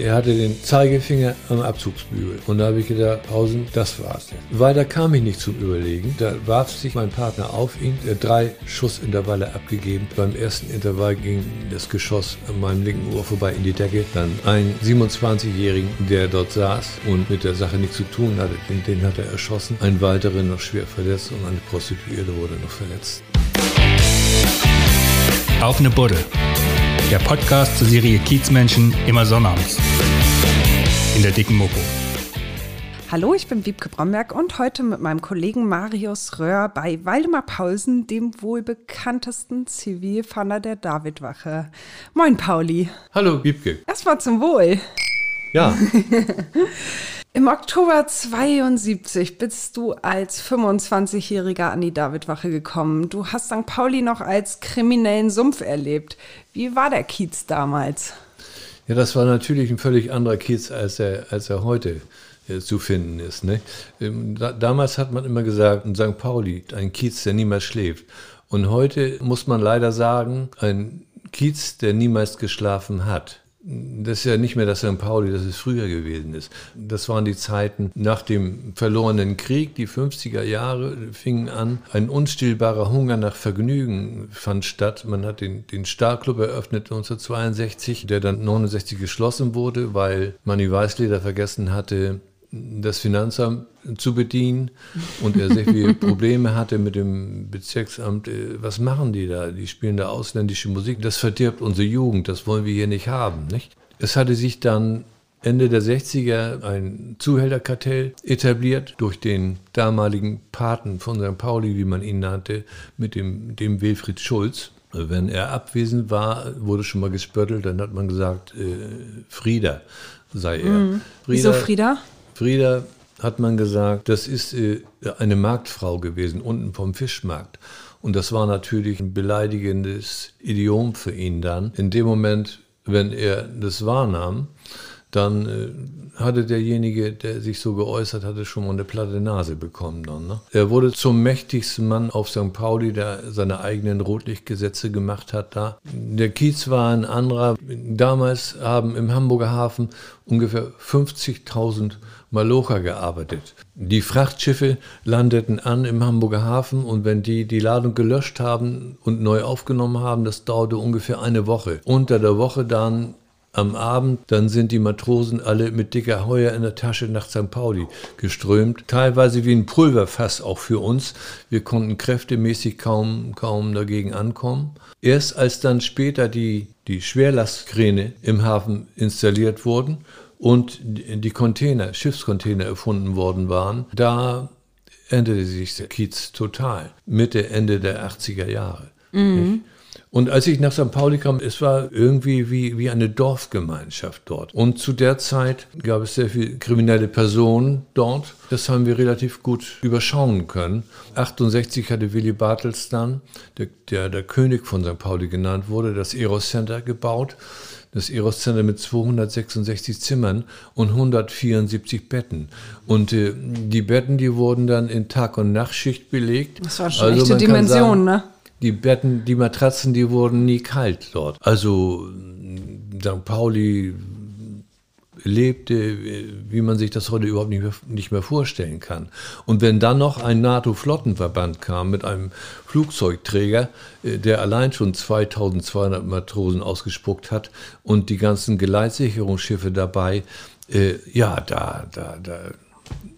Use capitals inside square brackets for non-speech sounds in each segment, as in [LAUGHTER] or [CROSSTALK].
Er hatte den Zeigefinger am Abzugsbügel. Und da habe ich gedacht, Pausen, das war's. Weiter kam ich nicht zum Überlegen. Da warf sich mein Partner auf ihn. Er hat drei Schussintervalle abgegeben. Beim ersten Intervall ging das Geschoss an meinem linken Ohr vorbei in die Decke. Dann ein 27-Jährigen, der dort saß und mit der Sache nichts zu tun hatte, den, den hat er erschossen. Ein weiterer noch schwer verletzt und eine Prostituierte wurde noch verletzt. Auf eine Buddel. Der Podcast zur Serie Kiezmenschen immer sonnabends. In der dicken Mopo. Hallo, ich bin Wiebke Bromberg und heute mit meinem Kollegen Marius Röhr bei Waldemar Paulsen, dem wohl bekanntesten Zivilfahnder der Davidwache. Moin, Pauli. Hallo, Wiebke. Erstmal zum Wohl. Ja. [LAUGHS] Im Oktober 72 bist du als 25-Jähriger an die Davidwache gekommen. Du hast St. Pauli noch als kriminellen Sumpf erlebt. Wie war der Kiez damals? Ja, das war natürlich ein völlig anderer Kiez, als er, als er heute äh, zu finden ist. Ne? Ähm, da, damals hat man immer gesagt, in St. Pauli, ein Kiez, der niemals schläft. Und heute muss man leider sagen, ein Kiez, der niemals geschlafen hat. Das ist ja nicht mehr das St. Pauli, das es früher gewesen ist. Das waren die Zeiten nach dem verlorenen Krieg, die 50er Jahre fingen an. Ein unstillbarer Hunger nach Vergnügen fand statt. Man hat den, den Starclub eröffnet 1962, der dann 69 geschlossen wurde, weil Manny Weißleder vergessen hatte, das Finanzamt zu bedienen und er sehr viele [LAUGHS] Probleme hatte mit dem Bezirksamt. Äh, was machen die da? Die spielen da ausländische Musik. Das verdirbt unsere Jugend, das wollen wir hier nicht haben. Nicht? Es hatte sich dann Ende der 60er ein Zuhälterkartell etabliert durch den damaligen Paten von St. Pauli, wie man ihn nannte, mit dem, dem Wilfried Schulz. Wenn er abwesend war, wurde schon mal gespöttelt, dann hat man gesagt, äh, Frieda sei er. Mhm. Frieda, Wieso Frieda? Frieda hat man gesagt, das ist äh, eine Marktfrau gewesen, unten vom Fischmarkt. Und das war natürlich ein beleidigendes Idiom für ihn dann. In dem Moment, wenn er das wahrnahm, dann äh, hatte derjenige, der sich so geäußert hatte, schon mal eine platte Nase bekommen. Dann, ne? Er wurde zum mächtigsten Mann auf St. Pauli, der seine eigenen Rotlichtgesetze gemacht hat da. Der Kiez war ein anderer. Damals haben im Hamburger Hafen ungefähr 50.000 Malocha gearbeitet. Die Frachtschiffe landeten an im Hamburger Hafen und wenn die die Ladung gelöscht haben und neu aufgenommen haben, das dauerte ungefähr eine Woche. Unter der Woche dann am Abend, dann sind die Matrosen alle mit dicker Heuer in der Tasche nach St. Pauli geströmt. Teilweise wie ein Pulverfass auch für uns. Wir konnten kräftemäßig kaum, kaum dagegen ankommen. Erst als dann später die, die Schwerlastkräne im Hafen installiert wurden und die Container, Schiffscontainer erfunden worden waren, da änderte sich der Kiez total. Mitte, Ende der 80er Jahre. Mhm. Und als ich nach St. Pauli kam, es war irgendwie wie, wie eine Dorfgemeinschaft dort. Und zu der Zeit gab es sehr viele kriminelle Personen dort. Das haben wir relativ gut überschauen können. 68 hatte Willy Bartels dann, der, der, der König von St. Pauli genannt wurde, das Eros Center gebaut das Eros Center mit 266 Zimmern und 174 Betten. Und äh, die Betten, die wurden dann in Tag- und Nachtschicht belegt. Das war schon also echte Dimension, ne? Die Betten, die Matratzen, die wurden nie kalt dort. Also St. Pauli lebte, wie man sich das heute überhaupt nicht mehr, nicht mehr vorstellen kann. Und wenn dann noch ein NATO-Flottenverband kam mit einem Flugzeugträger, äh, der allein schon 2200 Matrosen ausgespuckt hat und die ganzen Geleitsicherungsschiffe dabei, äh, ja, da, da, da,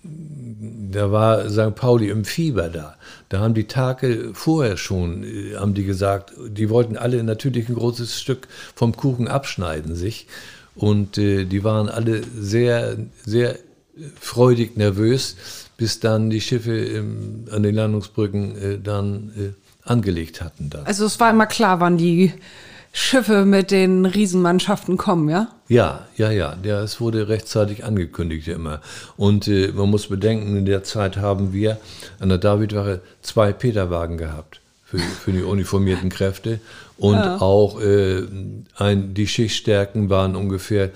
da war St. Pauli im Fieber da. Da haben die Tage vorher schon, äh, haben die gesagt, die wollten alle natürlich ein großes Stück vom Kuchen abschneiden sich. Und äh, die waren alle sehr, sehr freudig nervös, bis dann die Schiffe im, an den Landungsbrücken äh, dann äh, angelegt hatten. Da. Also es war immer klar, wann die Schiffe mit den Riesenmannschaften kommen, ja? Ja, ja, ja. ja es wurde rechtzeitig angekündigt immer. Und äh, man muss bedenken, in der Zeit haben wir an der Davidwache zwei Peterwagen gehabt für, für die uniformierten Kräfte. Und ja. auch äh, ein, die Schichtstärken waren ungefähr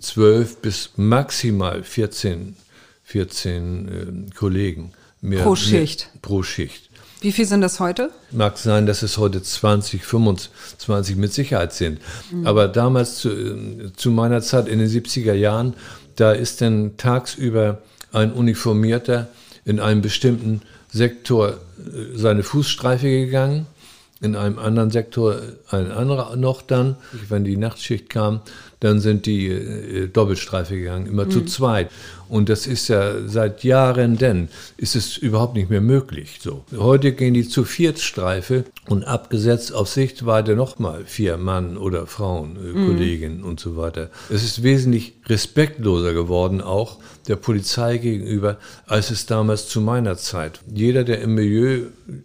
zwölf bis maximal 14, 14 äh, Kollegen. Mehr, pro Schicht. Mehr, pro Schicht. Wie viel sind das heute? Mag sein, dass es heute 20, 25 mit Sicherheit sind. Mhm. Aber damals zu, zu meiner Zeit in den 70er Jahren, da ist dann tagsüber ein Uniformierter in einem bestimmten Sektor äh, seine Fußstreife gegangen, in einem anderen Sektor ein anderer noch dann. Wenn die Nachtschicht kam, dann sind die äh, Doppelstreife gegangen, immer mhm. zu zweit. Und das ist ja seit Jahren denn, ist es überhaupt nicht mehr möglich. So. Heute gehen die zu Viertstreife und abgesetzt auf Sichtweite nochmal vier Mann oder Frauen, äh, mhm. Kolleginnen und so weiter. Es ist wesentlich respektloser geworden, auch der Polizei gegenüber, als es damals zu meiner Zeit. Jeder, der im Milieu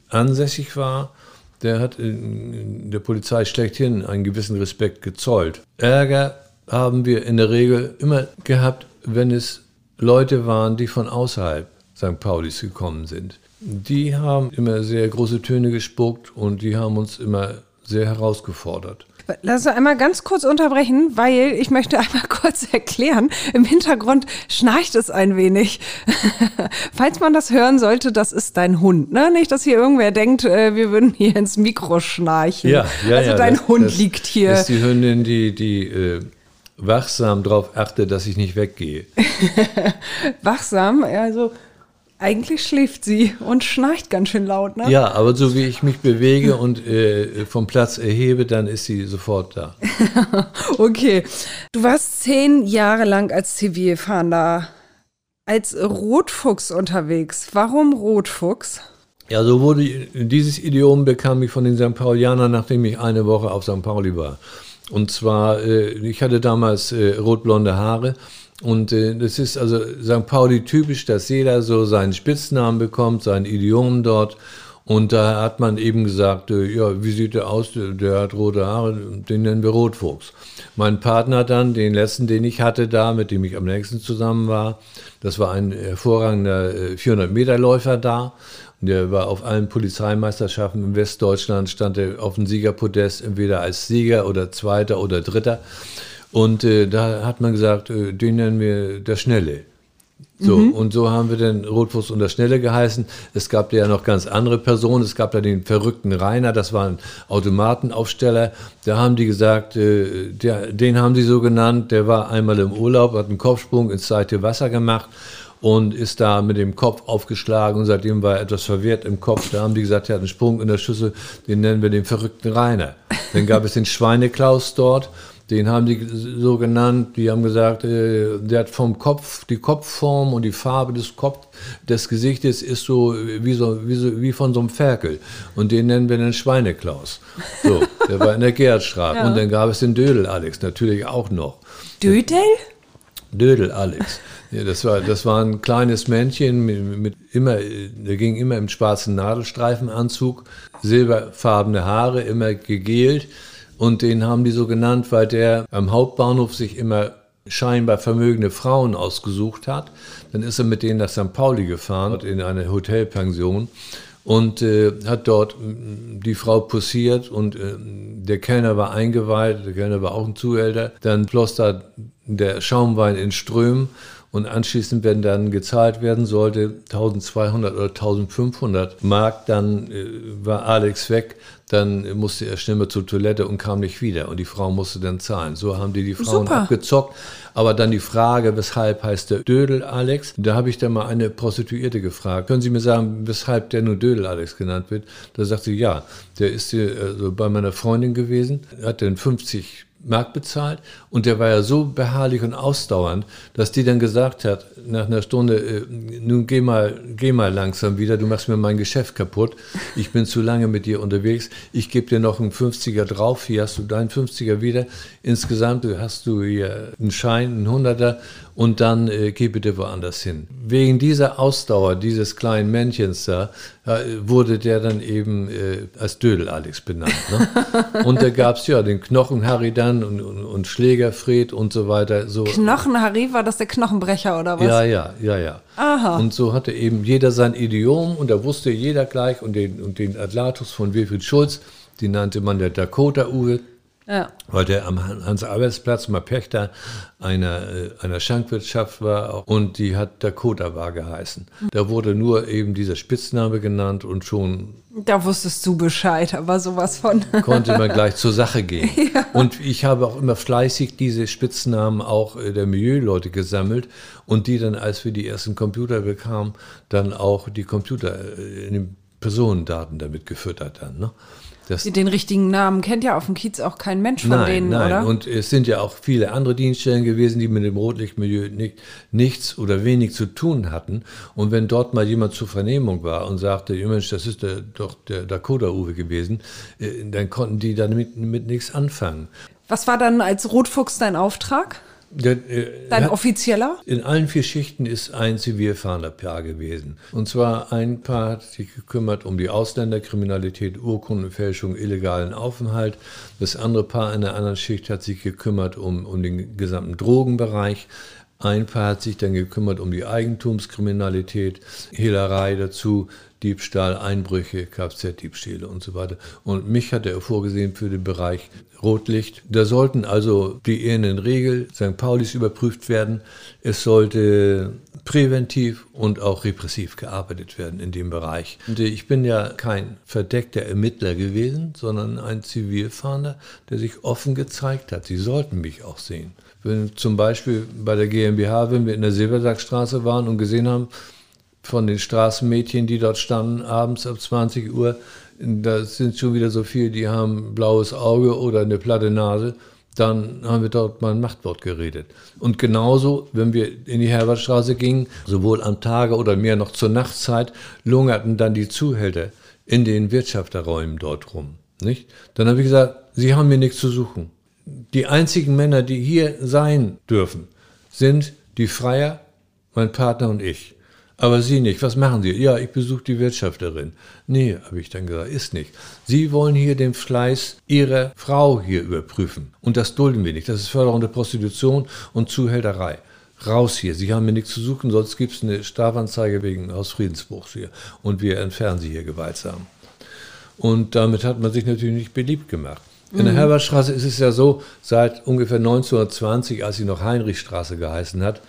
ansässig war, der hat der Polizei schlechthin einen gewissen Respekt gezollt. Ärger haben wir in der Regel immer gehabt, wenn es Leute waren, die von außerhalb St. Paulis gekommen sind. Die haben immer sehr große Töne gespuckt und die haben uns immer sehr herausgefordert. Lass uns einmal ganz kurz unterbrechen, weil ich möchte einmal [LAUGHS] kurz erklären. Im Hintergrund schnarcht es ein wenig. [LAUGHS] Falls man das hören sollte, das ist dein Hund. Ne? Nicht, dass hier irgendwer denkt, äh, wir würden hier ins Mikro schnarchen. Ja, ja, also ja, dein das, Hund das, liegt hier. Das ist die Hündin, die, die äh, wachsam darauf achtet, dass ich nicht weggehe. [LAUGHS] wachsam, also eigentlich schläft sie und schnarcht ganz schön laut, ne? Ja, aber so wie ich mich bewege und äh, vom Platz erhebe, dann ist sie sofort da. [LAUGHS] okay. Du warst zehn Jahre lang als Zivilfahnder, als Rotfuchs unterwegs. Warum Rotfuchs? Ja, so wurde dieses Idiom bekam ich von den St. Paulianern, nachdem ich eine Woche auf St. Pauli war. Und zwar, äh, ich hatte damals äh, rotblonde Haare und äh, das ist also St. Pauli typisch, dass jeder so seinen Spitznamen bekommt, sein Idiom dort. Und da hat man eben gesagt, äh, ja, wie sieht der aus? Der, hat rote Haare, den nennen wir Rotfuchs. Mein Partner dann, den letzten, den ich hatte da, mit dem ich am nächsten zusammen war, das war ein hervorragender 400-Meter-Läufer äh, da. Der war auf allen Polizeimeisterschaften in Westdeutschland, stand er auf dem Siegerpodest, entweder als Sieger oder Zweiter oder Dritter. Und äh, da hat man gesagt, äh, den nennen wir der Schnelle. So, mhm. und so haben wir den Rotfuß und der Schnelle geheißen. Es gab ja noch ganz andere Personen. Es gab ja den verrückten Rainer, das war ein Automatenaufsteller. Da haben die gesagt, äh, der, den haben sie so genannt, der war einmal im Urlaub, hat einen Kopfsprung ins zweite Wasser gemacht und ist da mit dem Kopf aufgeschlagen und seitdem war er etwas verwirrt im Kopf. Da haben die gesagt, er hat einen Sprung in der Schüssel, den nennen wir den verrückten Rainer. Dann gab es den Schweineklaus dort den haben die so genannt, die haben gesagt, äh, der hat vom Kopf, die Kopfform und die Farbe des Kopf, des Gesichtes ist so wie, so, wie, so, wie von so einem Ferkel. Und den nennen wir den Schweineklaus. So, der war in der Gerhardstraße. Ja. Und dann gab es den Dödel Alex natürlich auch noch. Dödel? Dödel Alex. Ja, das war, das war ein kleines Männchen mit, mit immer, der ging immer im schwarzen Nadelstreifenanzug, silberfarbene Haare, immer gegelt und den haben die so genannt, weil der am Hauptbahnhof sich immer scheinbar vermögende Frauen ausgesucht hat. Dann ist er mit denen nach St. Pauli gefahren, in eine Hotelpension und äh, hat dort die Frau posiert und äh, der Kellner war eingeweiht, der Kellner war auch ein Zuhälter. Dann floss da der Schaumwein in Strömen und anschließend, wenn dann gezahlt werden sollte, 1200 oder 1500 Mark, dann äh, war Alex weg, dann musste er schnell mal zur Toilette und kam nicht wieder und die Frau musste dann zahlen. So haben die die Frauen Super. abgezockt. Aber dann die Frage, weshalb heißt der Dödel Alex? Da habe ich dann mal eine Prostituierte gefragt. Können Sie mir sagen, weshalb der nur Dödel Alex genannt wird? Da sagte sie, ja, der ist also bei meiner Freundin gewesen, hat dann 50 Mark bezahlt. Und der war ja so beharrlich und ausdauernd, dass die dann gesagt hat, nach einer Stunde, äh, nun geh mal, geh mal langsam wieder, du machst mir mein Geschäft kaputt, ich bin zu lange mit dir unterwegs, ich gebe dir noch einen 50er drauf, hier hast du deinen 50er wieder, insgesamt hast du hier einen Schein, einen 100er und dann äh, geh bitte woanders hin. Wegen dieser Ausdauer dieses kleinen Männchens da wurde der dann eben äh, als Dödel Alex benannt. Ne? [LAUGHS] und da gab es ja den Knochen-Harry dann und, und, und Schlägerfred und so weiter. So. Knochen-Harry, war das der Knochenbrecher oder was? Ja, ja, ja, ja. Aha. Und so hatte eben jeder sein Idiom und da wusste jeder gleich und den, und den Atlatus von Wilfried Schulz, die nannte man der Dakota-Uwe. Ja. Weil der am Hans-Arbeitsplatz mal Pächter einer, äh, einer Schankwirtschaft war und die hat Dakota Bar geheißen. Da wurde nur eben dieser Spitzname genannt und schon. Da wusstest du Bescheid, aber sowas von. konnte man gleich zur Sache gehen. [LAUGHS] Ja. Und ich habe auch immer fleißig diese Spitznamen auch äh, der Milieuleute gesammelt und die dann, als wir die ersten Computer bekamen, dann auch die Computer äh, in den Personendaten damit gefüttert dann. Ne? Das den richtigen Namen kennt ja auf dem Kiez auch kein Mensch von nein, denen, nein. oder? Und es sind ja auch viele andere Dienststellen gewesen, die mit dem Rotlichtmilieu nicht, nichts oder wenig zu tun hatten. Und wenn dort mal jemand zur Vernehmung war und sagte, Mensch, das ist der, doch der Dakota-Uwe gewesen, äh, dann konnten die damit mit nichts anfangen. Was war dann als Rotfuchs dein Auftrag? Der, äh, Dein offizieller? In allen vier Schichten ist ein zivilfahrender Paar gewesen. Und zwar ein Paar hat sich gekümmert um die Ausländerkriminalität, Urkundenfälschung, illegalen Aufenthalt. Das andere Paar in der anderen Schicht hat sich gekümmert um, um den gesamten Drogenbereich. Ein Paar hat sich dann gekümmert um die Eigentumskriminalität, Hehlerei dazu, Diebstahl, Einbrüche, Kfz-Diebstähle und so weiter. Und mich hat er vorgesehen für den Bereich Rotlicht. Da sollten also die Ehen in Regel St. Paulis überprüft werden. Es sollte präventiv und auch repressiv gearbeitet werden in dem Bereich. Und ich bin ja kein verdeckter Ermittler gewesen, sondern ein Zivilfahnder, der sich offen gezeigt hat. Sie sollten mich auch sehen. Wenn zum Beispiel bei der GmbH, wenn wir in der Silbersackstraße waren und gesehen haben, von den Straßenmädchen, die dort standen, abends ab 20 Uhr, da sind schon wieder so viele, die haben blaues Auge oder eine platte Nase. Dann haben wir dort mal ein Machtwort geredet. Und genauso, wenn wir in die Herbertstraße gingen, sowohl am Tage oder mehr noch zur Nachtzeit, lungerten dann die Zuhälter in den Wirtschafterräumen dort rum. Nicht? Dann habe ich gesagt, Sie haben mir nichts zu suchen. Die einzigen Männer, die hier sein dürfen, sind die Freier, mein Partner und ich. Aber Sie nicht. Was machen Sie? Ja, ich besuche die Wirtschafterin. Nee, habe ich dann gesagt, ist nicht. Sie wollen hier den Fleiß Ihrer Frau hier überprüfen. Und das dulden wir nicht. Das ist Förderung der Prostitution und Zuhälterei. Raus hier. Sie haben mir nichts zu suchen, sonst gibt es eine Strafanzeige wegen Hausfriedensbruchs hier. Und wir entfernen Sie hier gewaltsam. Und damit hat man sich natürlich nicht beliebt gemacht. In der mhm. Herbertstraße ist es ja so, seit ungefähr 1920, als sie noch Heinrichstraße geheißen hat,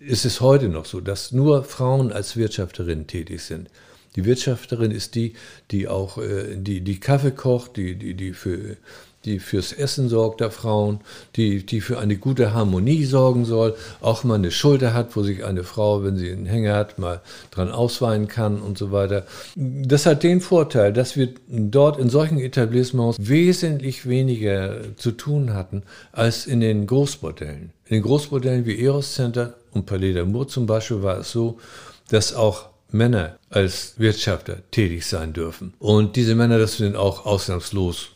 ist es heute noch so, dass nur Frauen als Wirtschafterin tätig sind. Die Wirtschafterin ist die, die auch äh, die, die Kaffee kocht, die, die, die für die fürs Essen sorgt der Frauen, die, die für eine gute Harmonie sorgen soll, auch mal eine Schulter hat, wo sich eine Frau, wenn sie einen Hänger hat, mal dran ausweinen kann und so weiter. Das hat den Vorteil, dass wir dort in solchen Etablissements wesentlich weniger zu tun hatten als in den Großbordellen. In den Großbordellen wie Eros Center und Palais d'Amour zum Beispiel war es so, dass auch Männer als Wirtschafter tätig sein dürfen. Und diese Männer, das sind auch ausnahmslos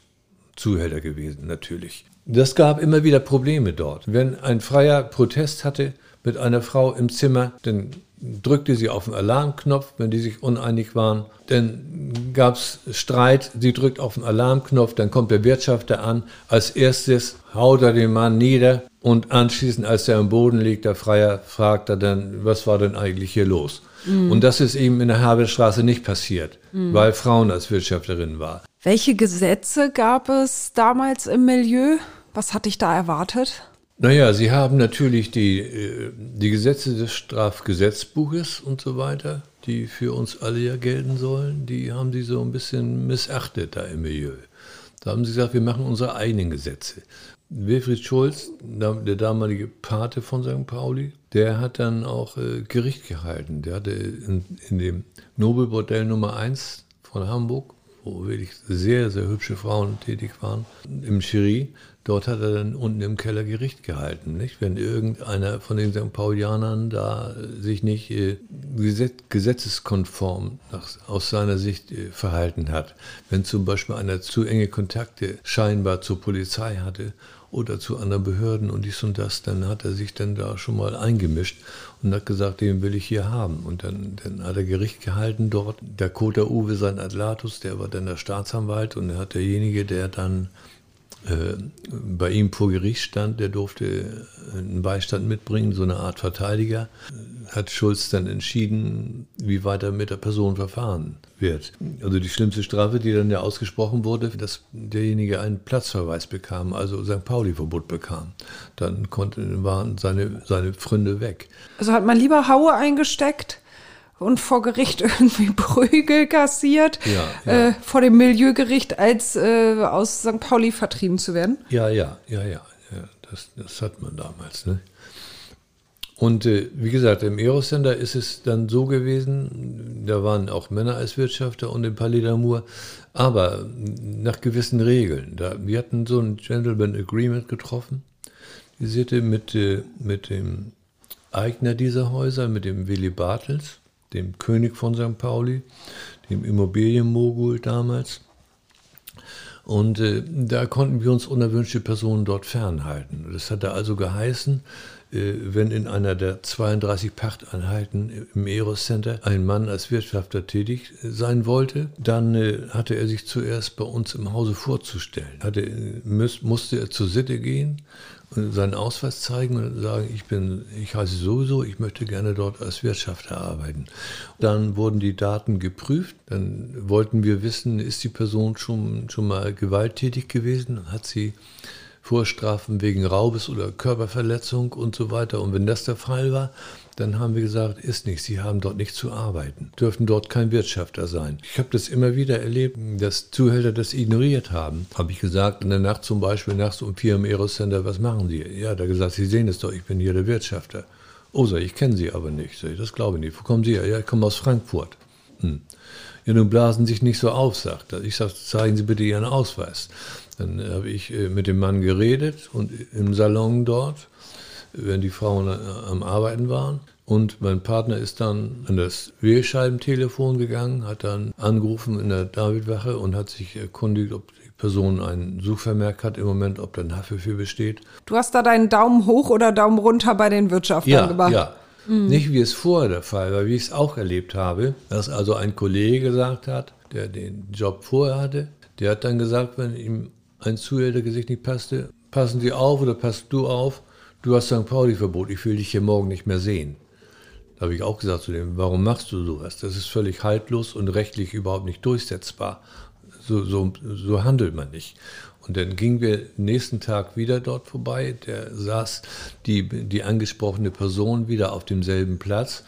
Zuhälter gewesen, natürlich. Das gab immer wieder Probleme dort. Wenn ein Freier Protest hatte mit einer Frau im Zimmer, dann drückte sie auf den Alarmknopf, wenn die sich uneinig waren. Dann gab es Streit, sie drückt auf den Alarmknopf, dann kommt der Wirtschafter an. Als erstes haut er den Mann nieder und anschließend, als er am Boden liegt, der Freier fragt er dann, was war denn eigentlich hier los? Mhm. Und das ist eben in der Haberstraße nicht passiert, mhm. weil Frauen als Wirtschafterin war. Welche Gesetze gab es damals im Milieu? Was hatte ich da erwartet? Naja, Sie haben natürlich die, äh, die Gesetze des Strafgesetzbuches und so weiter, die für uns alle ja gelten sollen, die haben Sie so ein bisschen missachtet da im Milieu. Da haben Sie gesagt, wir machen unsere eigenen Gesetze. Wilfried Schulz, der damalige Pate von St. Pauli, der hat dann auch äh, Gericht gehalten. Der hatte in, in dem Nobelbordell Nummer 1 von Hamburg wo wirklich sehr, sehr hübsche Frauen tätig waren, im Jury. Dort hat er dann unten im Keller Gericht gehalten. Nicht? Wenn irgendeiner von den St. Paulianern da sich nicht äh, gesetzeskonform nach, aus seiner Sicht äh, verhalten hat, wenn zum Beispiel einer zu enge Kontakte scheinbar zur Polizei hatte oder zu anderen Behörden und dies und das, dann hat er sich dann da schon mal eingemischt und hat gesagt, den will ich hier haben. Und dann, dann hat er Gericht gehalten dort. Der Kota Uwe, sein Atlatus, der war dann der Staatsanwalt und er hat derjenige, der dann bei ihm vor Gericht stand, der durfte einen Beistand mitbringen, so eine Art Verteidiger, hat Schulz dann entschieden, wie weiter mit der Person verfahren wird. Also die schlimmste Strafe, die dann ja ausgesprochen wurde, dass derjenige einen Platzverweis bekam, also St. Pauli-Verbot bekam. Dann konnten, waren seine, seine Pfründe weg. Also hat man lieber Haue eingesteckt? Und vor Gericht [LAUGHS] irgendwie Prügel kassiert, ja, ja. Äh, vor dem Milieugericht, als äh, aus St. Pauli vertrieben zu werden? Ja, ja, ja, ja. ja das, das hat man damals. Ne? Und äh, wie gesagt, im Eros-Center ist es dann so gewesen, da waren auch Männer als Wirtschafter und im Palais d'Amour, aber nach gewissen Regeln. Da, wir hatten so ein Gentleman Agreement getroffen, visierte mit, äh, mit dem Eigner dieser Häuser, mit dem Willy Bartels dem König von St. Pauli, dem Immobilienmogul damals. Und äh, da konnten wir uns unerwünschte Personen dort fernhalten. Das hatte also geheißen, äh, wenn in einer der 32 Pachteinheiten im Eros Center ein Mann als Wirtschafter tätig sein wollte, dann äh, hatte er sich zuerst bei uns im Hause vorzustellen. Hatte, äh, müß, musste er zur Sitte gehen seinen Ausweis zeigen und sagen, ich bin, ich heiße sowieso, ich möchte gerne dort als Wirtschafter arbeiten. Dann wurden die Daten geprüft, dann wollten wir wissen, ist die Person schon, schon mal gewalttätig gewesen, hat sie Vorstrafen wegen Raubes oder Körperverletzung und so weiter. Und wenn das der Fall war, dann haben wir gesagt, ist nicht, Sie haben dort nicht zu arbeiten, dürfen dort kein Wirtschafter sein. Ich habe das immer wieder erlebt, dass Zuhälter das ignoriert haben. Habe ich gesagt, in der Nacht zum Beispiel, nachts um vier im Eros Center, was machen Sie? Ja, da gesagt, Sie sehen es doch, ich bin hier der Wirtschafter. Oh, sag ich, kenne Sie aber nicht. Sag das glaube ich nicht. Wo kommen Sie her? Ja, ich komme aus Frankfurt. Hm. Ja, nun blasen Sie sich nicht so auf, sagt er. Ich sage, zeigen Sie bitte Ihren Ausweis. Dann habe ich äh, mit dem Mann geredet und im Salon dort wenn die Frauen äh, am Arbeiten waren. Und mein Partner ist dann an das Wählscheibentelefon gegangen, hat dann angerufen in der Davidwache und hat sich erkundigt, ob die Person einen Suchvermerk hat im Moment, ob da ein Haftbefehl besteht. Du hast da deinen Daumen hoch oder Daumen runter bei den Wirtschaftern ja, gemacht? Ja, mhm. Nicht wie es vorher der Fall war, wie ich es auch erlebt habe, dass also ein Kollege gesagt hat, der den Job vorher hatte, der hat dann gesagt, wenn ihm ein Zuhältergesicht nicht passte, passen Sie auf oder passt du auf, du hast St. Pauli-Verbot, ich will dich hier morgen nicht mehr sehen. Da habe ich auch gesagt zu dem, warum machst du sowas? Das ist völlig haltlos und rechtlich überhaupt nicht durchsetzbar. So, so, so handelt man nicht. Und dann gingen wir nächsten Tag wieder dort vorbei. Der saß die, die angesprochene Person wieder auf demselben Platz.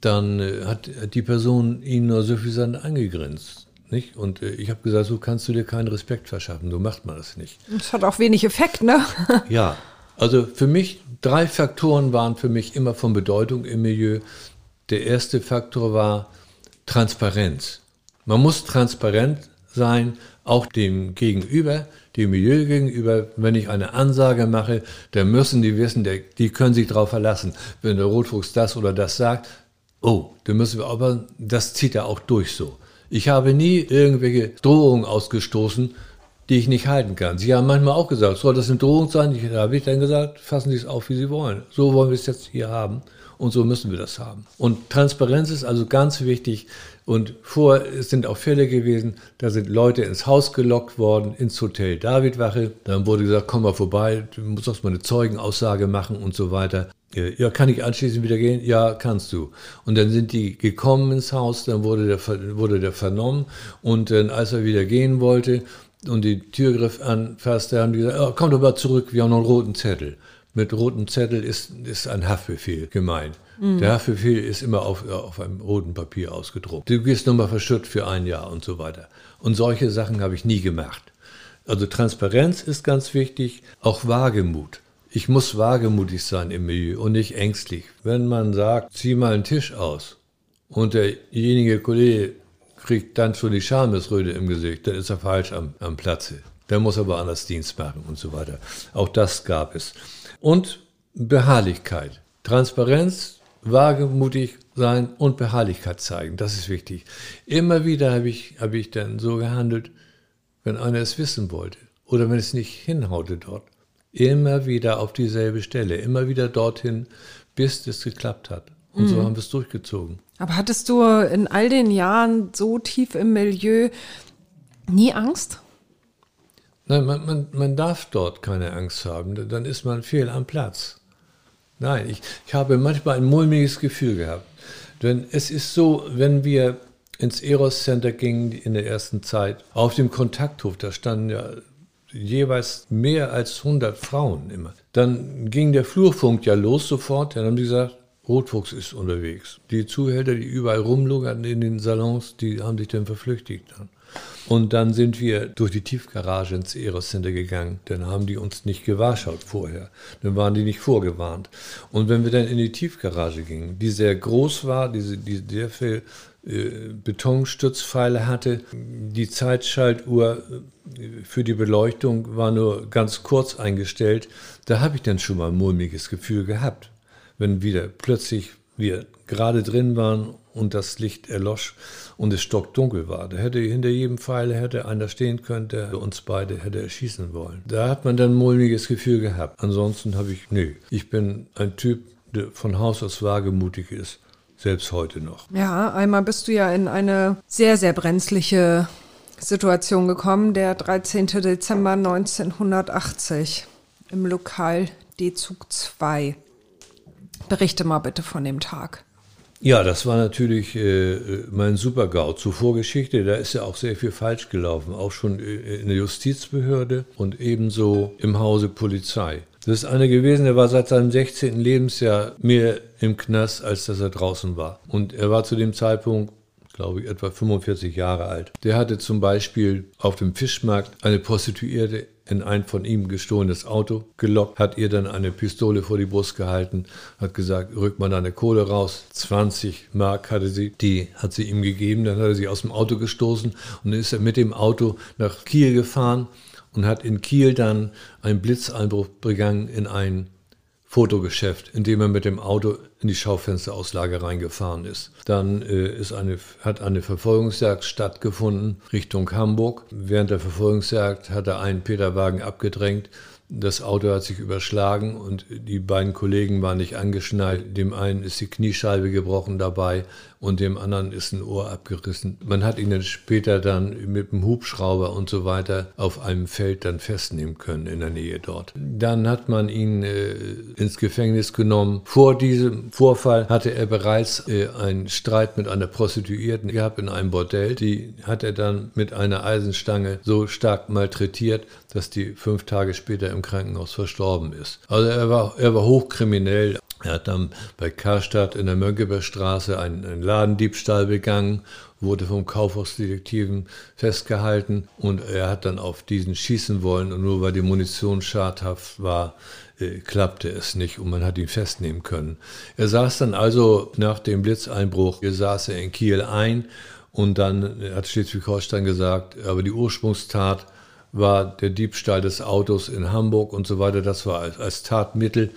Dann äh, hat die Person ihn nur suffisant angegrinst. Nicht? Und äh, ich habe gesagt, so kannst du dir keinen Respekt verschaffen, so macht man das nicht. Das hat auch wenig Effekt, ne? ja, [LAUGHS] also für mich, drei Faktoren waren für mich immer von Bedeutung im Milieu. Der erste Faktor war Transparenz. Man muss transparent sein, auch dem Gegenüber, dem Milieu gegenüber. Wenn ich eine Ansage mache, dann müssen die wissen, die können sich darauf verlassen. Wenn der Rotfuchs das oder das sagt, oh, dann müssen wir aber, das zieht er auch durch so. Ich habe nie irgendwelche Drohungen ausgestoßen, die ich nicht halten kann. Sie haben manchmal auch gesagt, soll das eine Drohung sein? Ich, da habe ich dann gesagt, fassen Sie es auf, wie Sie wollen. So wollen wir es jetzt hier haben und so müssen wir das haben. Und Transparenz ist also ganz wichtig. Und vor es sind auch Fälle gewesen, da sind Leute ins Haus gelockt worden, ins Hotel Davidwache. Dann wurde gesagt, komm mal vorbei, du musst auch mal eine Zeugenaussage machen und so weiter. Ja, kann ich anschließend wieder gehen? Ja, kannst du. Und dann sind die gekommen ins Haus, dann wurde der, wurde der vernommen und dann, als er wieder gehen wollte, und die Tür griff an, fast, da haben die gesagt, oh, komm doch mal zurück, wir haben noch einen roten Zettel. Mit rotem Zettel ist, ist ein Haftbefehl gemeint. Mhm. Der Haftbefehl ist immer auf, auf einem roten Papier ausgedruckt. Du gehst nochmal verschütt für ein Jahr und so weiter. Und solche Sachen habe ich nie gemacht. Also Transparenz ist ganz wichtig, auch Wagemut. Ich muss wagemutig sein im Milieu und nicht ängstlich. Wenn man sagt, zieh mal einen Tisch aus und derjenige Kollege kriegt dann schon die Schamesröte im Gesicht, dann ist er falsch am, am Platze. Der muss aber anders Dienst machen und so weiter. Auch das gab es. Und Beharrlichkeit. Transparenz, wagemutig sein und Beharrlichkeit zeigen. Das ist wichtig. Immer wieder habe ich, habe ich dann so gehandelt, wenn einer es wissen wollte oder wenn es nicht hinhaute dort. Immer wieder auf dieselbe Stelle, immer wieder dorthin, bis es geklappt hat. Und mhm. so haben wir es durchgezogen. Aber hattest du in all den Jahren so tief im Milieu nie Angst? Nein, man, man, man darf dort keine Angst haben, dann ist man fehl am Platz. Nein, ich, ich habe manchmal ein mulmiges Gefühl gehabt. Denn es ist so, wenn wir ins Eros Center gingen in der ersten Zeit, auf dem Kontakthof, da standen ja jeweils mehr als 100 Frauen immer. Dann ging der Flurfunk ja los sofort, dann haben die gesagt, Rotfuchs ist unterwegs. Die Zuhälter, die überall rumlungern in den Salons, die haben sich dann verflüchtigt. Und dann sind wir durch die Tiefgarage ins Eros Center gegangen. Dann haben die uns nicht gewahrschaut vorher. Dann waren die nicht vorgewarnt. Und wenn wir dann in die Tiefgarage gingen, die sehr groß war, diese, die sehr viel äh, Betonstützpfeile hatte, die Zeitschaltuhr äh, für die Beleuchtung war nur ganz kurz eingestellt. Da habe ich dann schon mal ein mulmiges Gefühl gehabt, wenn wieder plötzlich wir gerade drin waren und das Licht erlosch und es stockdunkel war. Da hätte hinter jedem Pfeil hätte einer stehen können, der uns beide hätte erschießen wollen. Da hat man dann ein mulmiges Gefühl gehabt. Ansonsten habe ich, nee, ich bin ein Typ, der von Haus aus wagemutig ist. Selbst heute noch. Ja, einmal bist du ja in eine sehr, sehr brenzliche Situation gekommen, der 13. Dezember 1980 im Lokal D-Zug 2. Berichte mal bitte von dem Tag. Ja, das war natürlich äh, mein Super-GAU. Zur Vorgeschichte, da ist ja auch sehr viel falsch gelaufen, auch schon in der Justizbehörde und ebenso im Hause Polizei. Das ist einer gewesen, der war seit seinem 16. Lebensjahr mehr im Knast, als dass er draußen war. Und er war zu dem Zeitpunkt glaube ich, etwa 45 Jahre alt. Der hatte zum Beispiel auf dem Fischmarkt eine Prostituierte in ein von ihm gestohlenes Auto gelockt, hat ihr dann eine Pistole vor die Brust gehalten, hat gesagt, rück mal deine Kohle raus. 20 Mark hatte sie, die hat sie ihm gegeben, dann hat er sie aus dem Auto gestoßen und ist er mit dem Auto nach Kiel gefahren und hat in Kiel dann einen Blitzeinbruch begangen in ein Fotogeschäft, in dem er mit dem Auto in die Schaufensterauslage reingefahren ist. Dann äh, ist eine, hat eine Verfolgungsjagd stattgefunden Richtung Hamburg. Während der Verfolgungsjagd hat er einen Peterwagen abgedrängt das Auto hat sich überschlagen und die beiden Kollegen waren nicht angeschnallt. Dem einen ist die Kniescheibe gebrochen dabei und dem anderen ist ein Ohr abgerissen. Man hat ihn dann später dann mit dem Hubschrauber und so weiter auf einem Feld dann festnehmen können in der Nähe dort. Dann hat man ihn äh, ins Gefängnis genommen. Vor diesem Vorfall hatte er bereits äh, einen Streit mit einer Prostituierten gehabt in einem Bordell. Die hat er dann mit einer Eisenstange so stark malträtiert, dass die fünf Tage später im Krankenhaus verstorben ist. Also er war, er war hochkriminell. Er hat dann bei Karstadt in der Mönckebergstraße einen, einen Ladendiebstahl begangen, wurde vom Kaufhausdetektiven festgehalten und er hat dann auf diesen schießen wollen und nur weil die Munition schadhaft war, äh, klappte es nicht und man hat ihn festnehmen können. Er saß dann also nach dem Blitzeinbruch, hier saß er in Kiel ein und dann hat Schleswig-Holstein gesagt, aber die Ursprungstat war der Diebstahl des Autos in Hamburg und so weiter. Das war als, als Tatmittel.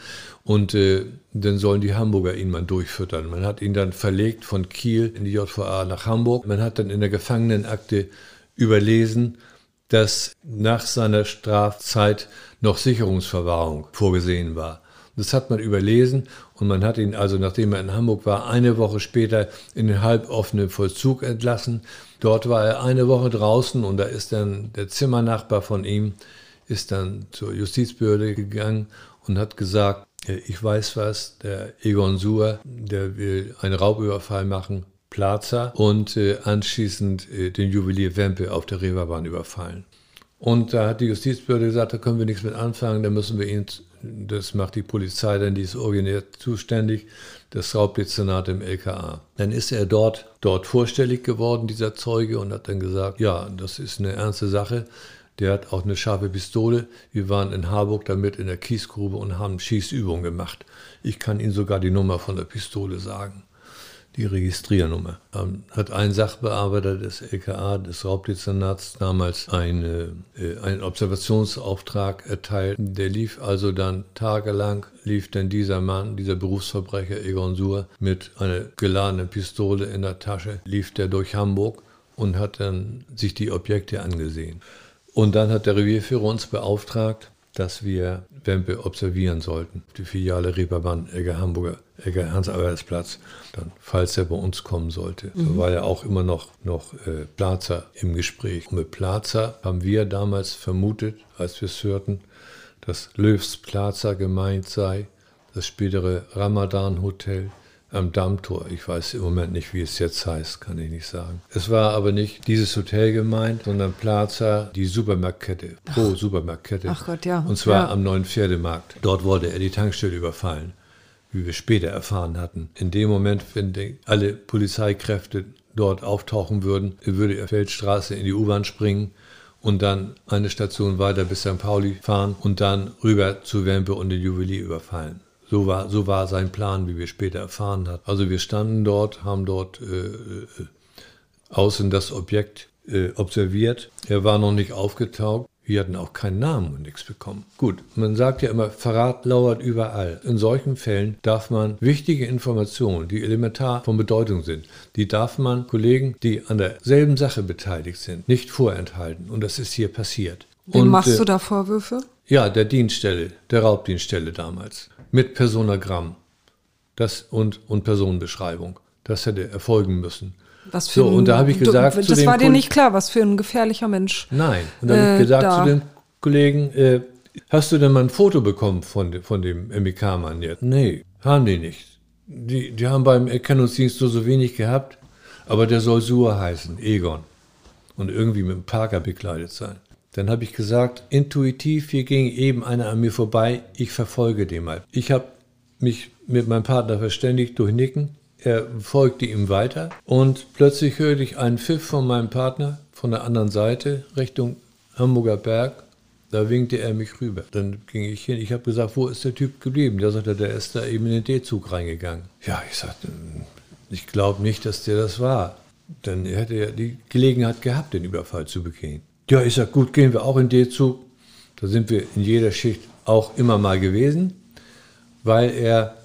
Und äh, dann sollen die Hamburger ihn mal durchfüttern. Man hat ihn dann verlegt von Kiel in die JVA nach Hamburg. Man hat dann in der Gefangenenakte überlesen, dass nach seiner Strafzeit noch Sicherungsverwahrung vorgesehen war. Das hat man überlesen und man hat ihn also, nachdem er in Hamburg war, eine Woche später in den halboffenen Vollzug entlassen. Dort war er eine Woche draußen und da ist dann der Zimmernachbar von ihm, ist dann zur Justizbehörde gegangen und hat gesagt, ich weiß was, der Egon Suhr, der will einen Raubüberfall machen, Plaza und äh, anschließend äh, den Juwelier Wempe auf der Reeperbahn überfallen. Und da hat die Justizbehörde gesagt, da können wir nichts mit anfangen, da müssen wir ihn, das macht die Polizei, denn die ist originär zuständig, das Raubdezernat im LKA. Dann ist er dort, dort vorstellig geworden, dieser Zeuge, und hat dann gesagt, ja, das ist eine ernste Sache. Der hat auch eine scharfe Pistole. Wir waren in Harburg damit in der Kiesgrube und haben Schießübungen gemacht. Ich kann Ihnen sogar die Nummer von der Pistole sagen die Registriernummer. Ähm, hat ein Sachbearbeiter des LKA, des Raubdezernats, damals eine, äh, einen Observationsauftrag erteilt. Der lief also dann tagelang, lief dann dieser Mann, dieser Berufsverbrecher Egon Suhr, mit einer geladenen Pistole in der Tasche, lief der durch Hamburg und hat dann sich die Objekte angesehen. Und dann hat der Revierführer uns beauftragt, dass wir Wempe observieren sollten. Die Filiale Reeperbahn, Egger Hamburger, Egger Hans-Alberts-Platz, dann, falls er bei uns kommen sollte. Mhm. Da war ja auch immer noch, noch äh, Plaza im Gespräch. Und mit Plaza haben wir damals vermutet, als wir es hörten, dass Löws Plaza gemeint sei, das spätere Ramadan Hotel am Dammtor. Ich weiß im Moment nicht, wie es jetzt heißt, kann ich nicht sagen. Es war aber nicht dieses Hotel gemeint, sondern Plaza, die Supermarktkette, Pro Supermarktkette. Ach Gott, ja. Und zwar ja. am neuen Pferdemarkt. Dort wollte er die Tankstelle überfallen, wie wir später erfahren hatten. In dem Moment, wenn alle Polizeikräfte dort auftauchen würden, würde er Feldstraße in die U-Bahn springen und dann eine Station weiter bis St. Pauli fahren und dann rüber zu Wempe und den Juwelier überfallen. So war, so war sein Plan, wie wir später erfahren haben. Also wir standen dort, haben dort äh, äh, außen das Objekt äh, observiert. Er war noch nicht aufgetaucht. Wir hatten auch keinen Namen und nichts bekommen. Gut, man sagt ja immer, Verrat lauert überall. In solchen Fällen darf man wichtige Informationen, die elementar von Bedeutung sind, die darf man Kollegen, die an derselben Sache beteiligt sind, nicht vorenthalten. Und das ist hier passiert. Wem und, machst du da Vorwürfe? Ja, der Dienststelle, der Raubdienststelle damals. Mit Personagramm das und, und Personenbeschreibung. Das hätte erfolgen müssen. Was für so, und da habe ich gesagt, du, zu das dem war dir nicht klar, was für ein gefährlicher Mensch. Nein. Und dann habe Äh, ich gesagt da. zu dem Kollegen, äh, hast du denn mal ein Foto bekommen von, de- von dem MEK-Mann jetzt? Nee, haben die nicht. Die, die haben beim Erkennungsdienst so, so wenig gehabt, aber der soll Sur heißen, Egon. Und irgendwie mit einem Parker bekleidet sein. Dann habe ich gesagt, intuitiv, hier ging eben einer an mir vorbei, ich verfolge den mal. Ich habe mich mit meinem Partner verständigt durch Nicken. Er folgte ihm weiter und plötzlich hörte ich einen Pfiff von meinem Partner von der anderen Seite Richtung Hamburger Berg. Da winkte er mich rüber. Dann ging ich hin. Ich habe gesagt, wo ist der Typ geblieben? Der sagte, der ist da eben in den D-Zug reingegangen. Ja, ich sagte, ich glaube nicht, dass der das war. Dann hätte er die Gelegenheit gehabt, den Überfall zu begehen. Ja, ich sag, gut, gehen wir auch in D-Zug. Da sind wir in jeder Schicht auch immer mal gewesen, weil er,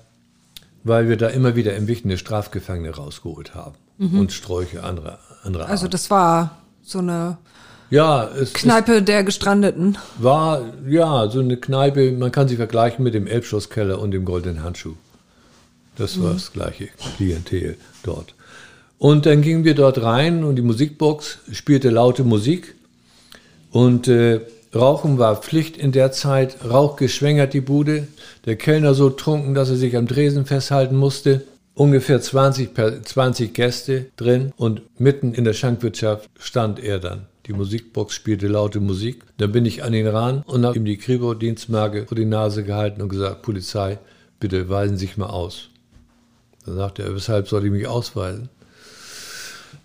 weil wir da immer wieder entwichene Strafgefangene rausgeholt haben und Sträuche anderer, anderer Also Art. das war so eine Ja, Kneipe der Gestrandeten. es war ja so eine Kneipe, man kann sie vergleichen mit dem Elbschlosskeller und dem Goldenen Handschuh. Das war das gleiche Klientel dort. Und dann gingen wir dort rein und die Musikbox spielte laute Musik. Und äh, Rauchen war Pflicht in der Zeit, Rauch geschwängert die Bude. Der Kellner so trunken, dass er sich am Dresen festhalten musste. Ungefähr 20, per, 20 Gäste drin und mitten in der Schankwirtschaft stand er dann. Die Musikbox spielte laute Musik. Dann bin ich an ihn ran und habe ihm die Kripo-Dienstmarke vor die Nase gehalten und gesagt, Polizei, bitte weisen Sie sich mal aus. Dann sagte er, weshalb soll ich mich ausweisen?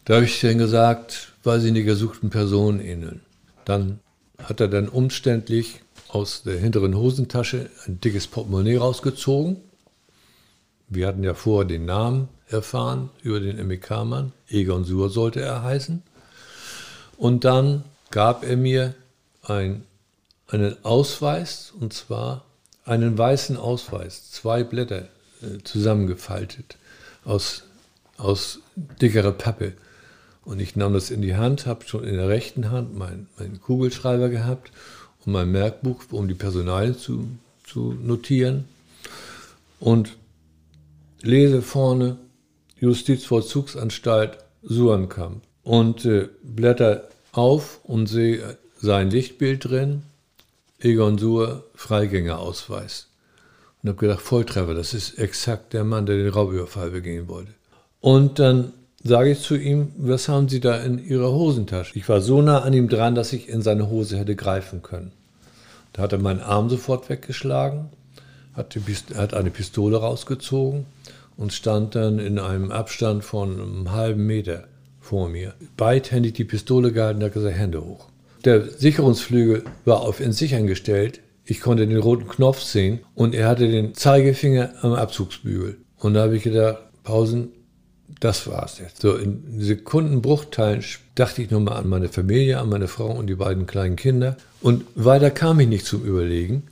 Da habe ich dann gesagt, weil sie einer gesuchten Person ähneln. Dann hat er dann umständlich aus der hinteren Hosentasche ein dickes Portemonnaie rausgezogen. Wir hatten ja vorher den Namen erfahren über den MEK-Mann. Egon Suhr sollte er heißen. Und dann gab er mir ein, einen Ausweis, und zwar einen weißen Ausweis, zwei Blätter äh, zusammengefaltet aus, aus dickerer Pappe. Und ich nahm das in die Hand, habe schon in der rechten Hand meinen meinen Kugelschreiber gehabt und mein Merkbuch, um die Personalien zu, zu notieren. Und lese vorne Justizvollzugsanstalt Suankamp und äh, blätter auf und sehe sein Lichtbild drin, Egon Suhr, Freigängerausweis. Und habe gedacht, Volltreffer, das ist exakt der Mann, der den Raubüberfall begehen wollte. Und dann sage ich zu ihm, was haben Sie da in Ihrer Hosentasche? Ich war so nah an ihm dran, dass ich in seine Hose hätte greifen können. Da hat er meinen Arm sofort weggeschlagen, hat, hat eine Pistole rausgezogen und stand dann in einem Abstand von einem halben Meter vor mir. Beidhändig die Pistole gehalten, da hat gesagt, Hände hoch. Der Sicherungsflügel war auf ins Sichern gestellt. Ich konnte den roten Knopf sehen und er hatte den Zeigefinger am Abzugsbügel. Und da habe ich gedacht, Pausen, das war's jetzt. So in Sekundenbruchteilen dachte ich nochmal an meine Familie, an meine Frau und die beiden kleinen Kinder. Und weiter kam ich nicht zum Überlegen.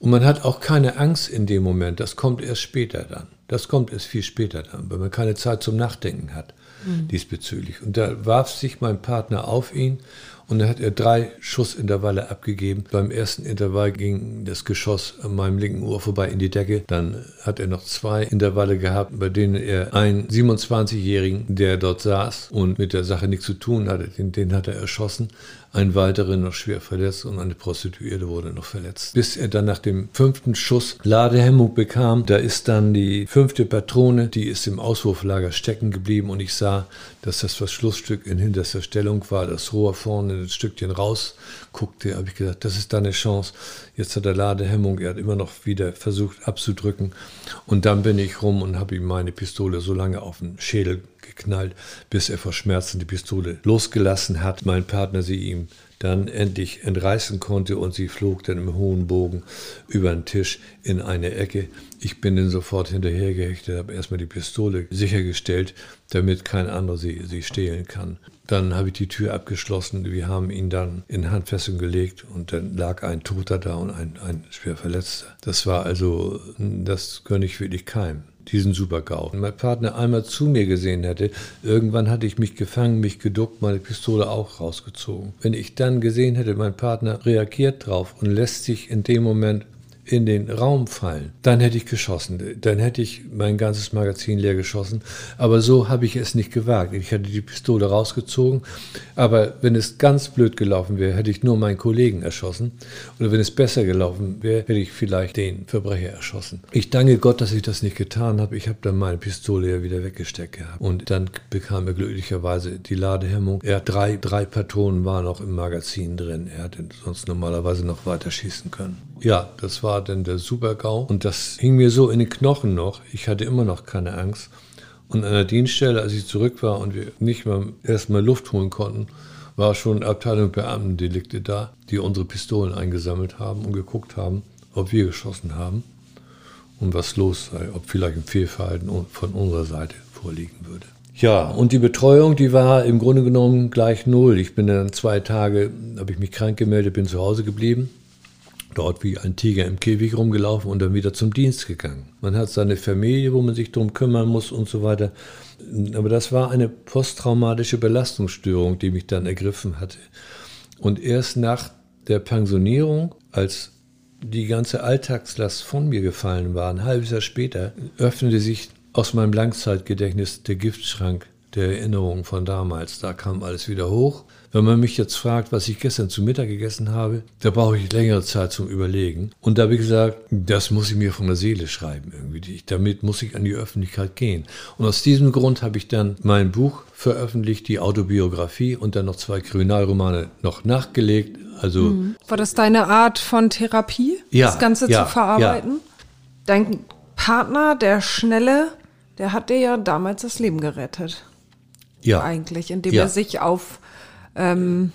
Und man hat auch keine Angst in dem Moment. Das kommt erst später dann. Das kommt erst viel später dann, weil man keine Zeit zum Nachdenken hat mhm. diesbezüglich. Und da warf sich mein Partner auf ihn und dann hat er drei Schussintervalle abgegeben. Beim ersten Intervall ging das Geschoss an meinem linken Ohr vorbei in die Decke. Dann hat er noch zwei Intervalle gehabt, bei denen er einen 27-Jährigen, der dort saß und mit der Sache nichts zu tun hatte, den, den hat er erschossen. Ein weiterer noch schwer verletzt und eine Prostituierte wurde noch verletzt. Bis er dann nach dem fünften Schuss Ladehemmung bekam, da ist dann die fünfte Patrone, die ist im Auswurflager stecken geblieben und ich sah, dass das Verschlussstück in hinterster Stellung war, das Rohr vorne ein Stückchen raus guckte, habe ich gedacht, das ist deine Chance. Jetzt hat er Ladehemmung, er hat immer noch wieder versucht abzudrücken und dann bin ich rum und habe ihm meine Pistole so lange auf den Schädel geknallt, bis er vor Schmerzen die Pistole losgelassen hat. Mein Partner sie ihm dann endlich entreißen konnte und sie flog dann im hohen Bogen über den Tisch in eine Ecke. Ich bin dann sofort hinterhergehechtet, habe erstmal die Pistole sichergestellt, damit kein anderer sie, sie stehlen kann. Dann habe ich die Tür abgeschlossen, wir haben ihn dann in Handfessung gelegt und dann lag ein Toter da und ein, ein schwer Verletzter. Das war also, das gönne ich wirklich keinem diesen Super-GAU. Wenn mein Partner einmal zu mir gesehen hätte, irgendwann hatte ich mich gefangen, mich geduckt, meine Pistole auch rausgezogen. Wenn ich dann gesehen hätte, mein Partner reagiert drauf und lässt sich in dem Moment in den Raum fallen, dann hätte ich geschossen. Dann hätte ich mein ganzes Magazin leer geschossen. Aber so habe ich es nicht gewagt. Ich hätte die Pistole rausgezogen. Aber wenn es ganz blöd gelaufen wäre, hätte ich nur meinen Kollegen erschossen. Oder wenn es besser gelaufen wäre, hätte ich vielleicht den Verbrecher erschossen. Ich danke Gott, dass ich das nicht getan habe. Ich habe dann meine Pistole ja wieder weggesteckt gehabt. Und dann bekam er glücklicherweise die Ladehemmung. Er hat drei, drei Patronen waren auch im Magazin drin. Er hätte sonst normalerweise noch weiter schießen können. Ja, das war dann der Super-GAU und das hing mir so in den Knochen noch. Ich hatte immer noch keine Angst. Und an der Dienststelle, als ich zurück war und wir nicht mal erstmal Luft holen konnten, war schon Abteilung Beamtendelikte da, die unsere Pistolen eingesammelt haben und geguckt haben, ob wir geschossen haben und was los sei, ob vielleicht ein Fehlverhalten von unserer Seite vorliegen würde. Ja, und die Betreuung, die war im Grunde genommen gleich null. Ich bin dann zwei Tage, habe ich mich krank gemeldet, bin zu Hause geblieben dort wie ein Tiger im Käfig rumgelaufen und dann wieder zum Dienst gegangen. Man hat seine Familie, wo man sich darum kümmern muss und so weiter. Aber das war eine posttraumatische Belastungsstörung, die mich dann ergriffen hatte. Und erst nach der Pensionierung, als die ganze Alltagslast von mir gefallen war, ein halbes Jahr später, öffnete sich aus meinem Langzeitgedächtnis der Giftschrank der Erinnerungen von damals. Da kam alles wieder hoch. Wenn man mich jetzt fragt, was ich gestern zu Mittag gegessen habe, da brauche ich längere Zeit zum Überlegen. Und da habe ich gesagt, das muss ich mir von der Seele schreiben irgendwie. Damit muss ich an die Öffentlichkeit gehen. Und aus diesem Grund habe ich dann mein Buch veröffentlicht, die Autobiografie und dann noch zwei Kriminalromane noch nachgelegt. Also mhm. war das deine Art von Therapie, ja, das Ganze ja, zu verarbeiten? Ja. Dein Partner, der Schnelle, der hat dir ja damals das Leben gerettet. Ja. Eigentlich, indem er sich auf ähm,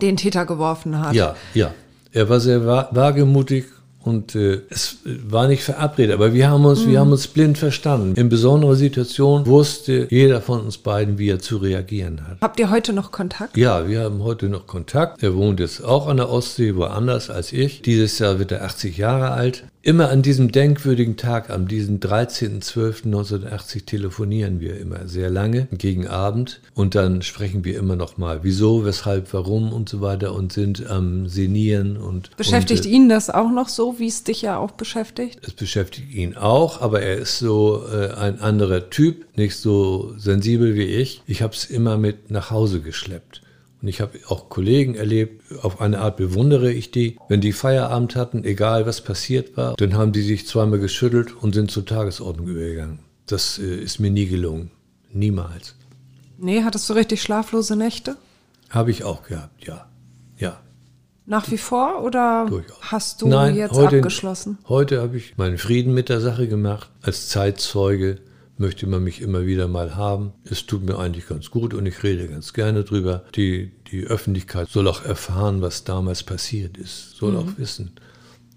den Täter geworfen hat. Ja, ja. Er war sehr wagemutig und äh, es war nicht verabredet, aber wir haben uns, mhm. wir haben uns blind verstanden. In besonderer Situation wusste jeder von uns beiden, wie er zu reagieren hat. Habt ihr heute noch Kontakt? Ja, wir haben heute noch Kontakt. Er wohnt jetzt auch an der Ostsee, woanders als ich. Dieses Jahr wird er 80 Jahre alt. Immer an diesem denkwürdigen Tag, am diesem 13.12.1980 telefonieren wir immer sehr lange gegen Abend und dann sprechen wir immer noch mal, wieso, weshalb, warum und so weiter und sind am Senieren und beschäftigt und, äh, ihn das auch noch so, wie es dich ja auch beschäftigt? Es beschäftigt ihn auch, aber er ist so äh, ein anderer Typ, nicht so sensibel wie ich. Ich habe es immer mit nach Hause geschleppt. Und ich habe auch Kollegen erlebt, auf eine Art bewundere ich die. Wenn die Feierabend hatten, egal was passiert war, dann haben die sich zweimal geschüttelt und sind zur Tagesordnung übergegangen. Das äh, ist mir nie gelungen. Niemals. Nee, hattest du richtig schlaflose Nächte? Habe ich auch gehabt, ja. Ja. Nach wie vor oder Durchaus. hast du Nein, jetzt heute, abgeschlossen? Heute habe ich meinen Frieden mit der Sache gemacht, als Zeitzeuge möchte man mich immer wieder mal haben. Es tut mir eigentlich ganz gut und ich rede ganz gerne drüber. Die, die Öffentlichkeit soll auch erfahren, was damals passiert ist, soll mhm. auch wissen.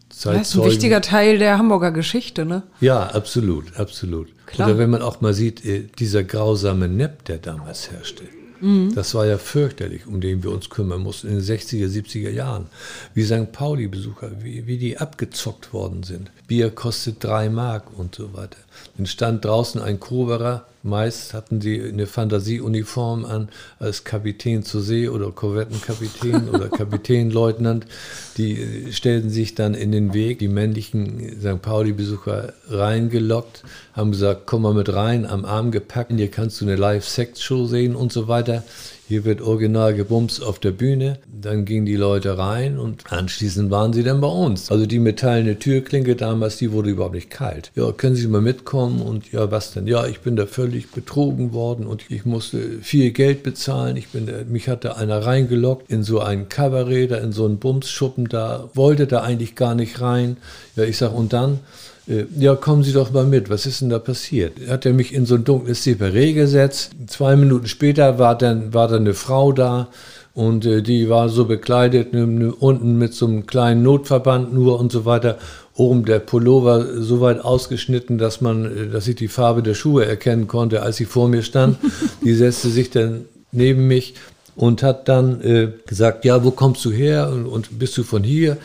Das ist ein wichtiger Teil der Hamburger Geschichte, ne? Ja, absolut, absolut. Klar. Oder wenn man auch mal sieht, äh, dieser grausame Nepp, der damals herrschte. Mhm. Das war ja fürchterlich, um den wir uns kümmern mussten in den 60er, 70er Jahren. Wie St. Pauli-Besucher, wie, wie die abgezockt worden sind. Bier kostet drei Mark und so weiter. Dann stand draußen ein Koberer, meist hatten sie eine Fantasieuniform an als Kapitän zur See oder Korvettenkapitän oder [LAUGHS] Kapitänleutnant. Die stellten sich dann in den Weg, die männlichen St. Pauli-Besucher reingelockt, haben gesagt, komm mal mit rein, am Arm gepackt, hier kannst du eine Live-Sex-Show sehen und so weiter. Hier wird original gebumst auf der Bühne. Dann gingen die Leute rein und anschließend waren sie dann bei uns. Also die metallene Türklinke damals, die wurde überhaupt nicht kalt. Ja, können Sie mal mitkommen? Und ja, was denn? Ja, ich bin da völlig betrogen worden und ich musste viel Geld bezahlen. Ich bin, mich hatte einer reingelockt in so ein Kabarett, in so einen Bumsschuppen da, wollte da eigentlich gar nicht rein. Ja, ich sag, und dann? Äh, ja, kommen Sie doch mal mit, was ist denn da passiert? Hat er mich in so ein dunkles Separé gesetzt. Zwei Minuten später war dann, war dann eine Frau da und äh, die war so bekleidet, ne, ne, unten mit so einem kleinen Notverband nur und so weiter. Oben der Pullover so weit ausgeschnitten, dass man, äh, dass ich die Farbe der Schuhe erkennen konnte, als sie vor mir stand. [LAUGHS] Die setzte sich dann neben mich und hat dann äh, gesagt, ja, wo kommst du her und, und bist du von hier?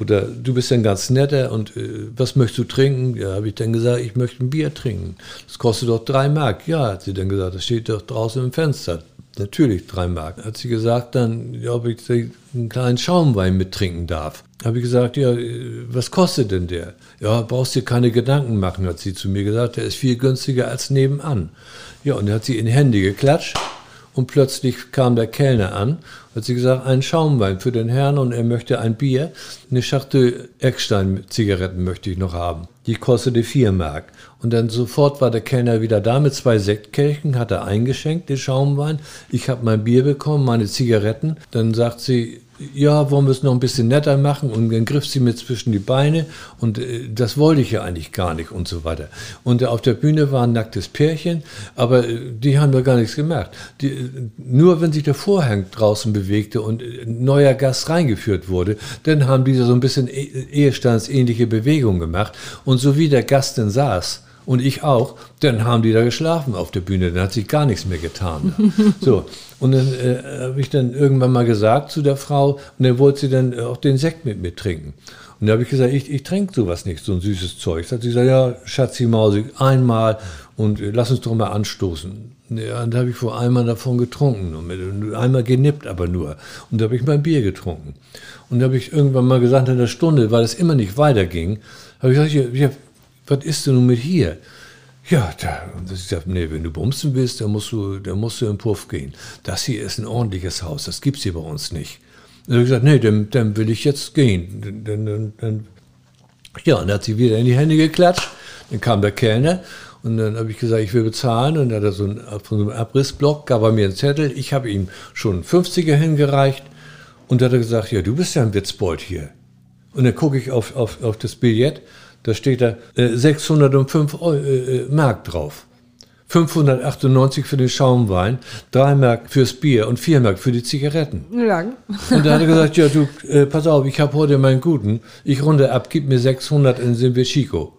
Oder du bist ein ganz netter und äh, was möchtest du trinken? Ja, habe ich dann gesagt, ich möchte ein Bier trinken. Das kostet doch drei Mark. Ja, hat sie dann gesagt, das steht doch draußen im Fenster. Natürlich drei Mark. Hat sie gesagt dann, ja, ob ich einen kleinen Schaumwein mittrinken darf. Habe ich gesagt, ja, äh, was kostet denn der? Ja, brauchst dir keine Gedanken machen, hat sie zu mir gesagt. Der ist viel günstiger als nebenan. Ja, und dann hat sie in Hände geklatscht und plötzlich kam der Kellner an, hat sie gesagt, einen Schaumwein für den Herrn und er möchte ein Bier. Eine Schachtel Eckstein-Zigaretten möchte ich noch haben. Die kostete vier Mark. Und dann sofort war der Kellner wieder da mit zwei Sektkelchen, hat er eingeschenkt, den Schaumwein. Ich habe mein Bier bekommen, meine Zigaretten. Dann sagt sie, ja, wollen wir es noch ein bisschen netter machen? Und dann griff sie mir zwischen die Beine und äh, das wollte ich ja eigentlich gar nicht und so weiter. Und äh, auf der Bühne war ein nacktes Pärchen, aber äh, die haben da gar nichts gemerkt. Die, äh, nur wenn sich der Vorhang draußen bewegte und äh, neuer Gast reingeführt wurde, dann haben diese so ein bisschen e ehestandsähnliche Bewegungen gemacht. Und so wie der Gast dann saß, und ich auch, dann haben die da geschlafen auf der Bühne, dann hat sich gar nichts mehr getan. [LAUGHS] so, und dann äh, habe ich dann irgendwann mal gesagt zu der Frau, und dann wollte sie dann auch den Sekt mit mir trinken. Und da habe ich gesagt, ich, ich trinke sowas nicht, so ein süßes Zeug. Da hat sie gesagt, ja, Schatzi Mausi, einmal und äh, lass uns doch mal anstoßen. Ja, und da habe ich vor einmal davon getrunken, und einmal genippt aber nur. Und da habe ich mein Bier getrunken. Und da habe ich irgendwann mal gesagt, in der Stunde, weil es immer nicht weiterging, habe ich gesagt, ich, was ist denn nun mit hier? Ja, da, das ist ja, nee, wenn du bumsen willst, dann musst du, dann musst du im Puff gehen. Das hier ist ein ordentliches Haus, das gibt's hier bei uns nicht. Und er hat gesagt, nee, dann, dann will ich jetzt gehen. Dann, dann, dann, ja, und dann hat sie wieder in die Hände geklatscht. Dann kam der Kellner und dann habe ich gesagt, ich will bezahlen. Und dann hat er so einen, von so einem Abrissblock, gab er mir einen Zettel. Ich habe ihm schon einen 50er hingereicht. Und dann hat er gesagt, ja, du bist ja ein Witzbold hier. Und dann gucke ich auf, auf, auf das Billett da steht da äh, 605 Euro, äh, Mark drauf. 598 für den Schaumwein, 3 Mark fürs Bier und 4 Mark für die Zigaretten. Lang. Und da hat er gesagt, ja du, äh, pass auf, ich habe heute meinen Guten, ich runde ab, gib mir 600, dann sind wir Chico.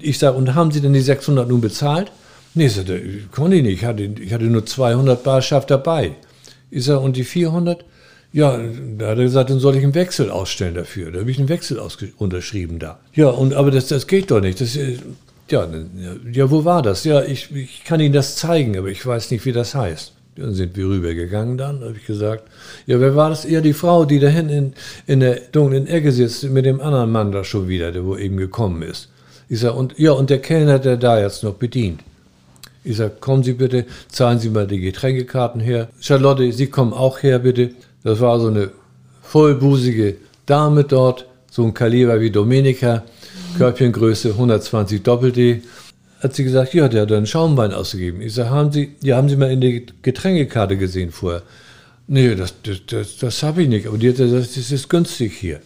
Ich sage, und haben Sie denn die 600 nun bezahlt? Nee, ich sagte, konnte ich nicht, ich hatte, ich hatte nur 200 Barschaft dabei. Ich sage, und die 400? Ja, da hat er gesagt, dann soll ich einen Wechsel ausstellen dafür. Da habe ich einen Wechsel unterschrieben da. Ja, und aber das, das geht doch nicht. Das, äh, ja, ja, wo war das? Ja, ich, ich kann Ihnen das zeigen, aber ich weiß nicht, wie das heißt. Dann sind wir rübergegangen dann, habe ich gesagt. Ja, wer war das? Ja, die Frau, die da hinten in, der dunklen Ecke sitzt, mit dem anderen Mann da schon wieder, der wo eben gekommen ist. Ich sage, und, ja, und der Kellner, der da jetzt noch bedient. Ich sage, kommen Sie bitte, zahlen Sie mal die Getränkekarten her. Charlotte, Sie kommen auch her, bitte. Das war so eine vollbusige Dame dort, so ein Kaliber wie Domenica, Körbchengröße 120 Doppel-D. Hat sie gesagt, ja, der hat einen Schaumwein ausgegeben. Ich sage, haben Sie, ja, haben Sie mal in die Getränkekarte gesehen vorher? Nee, das, das, das, das habe ich nicht, aber die hat gesagt, das ist günstig hier.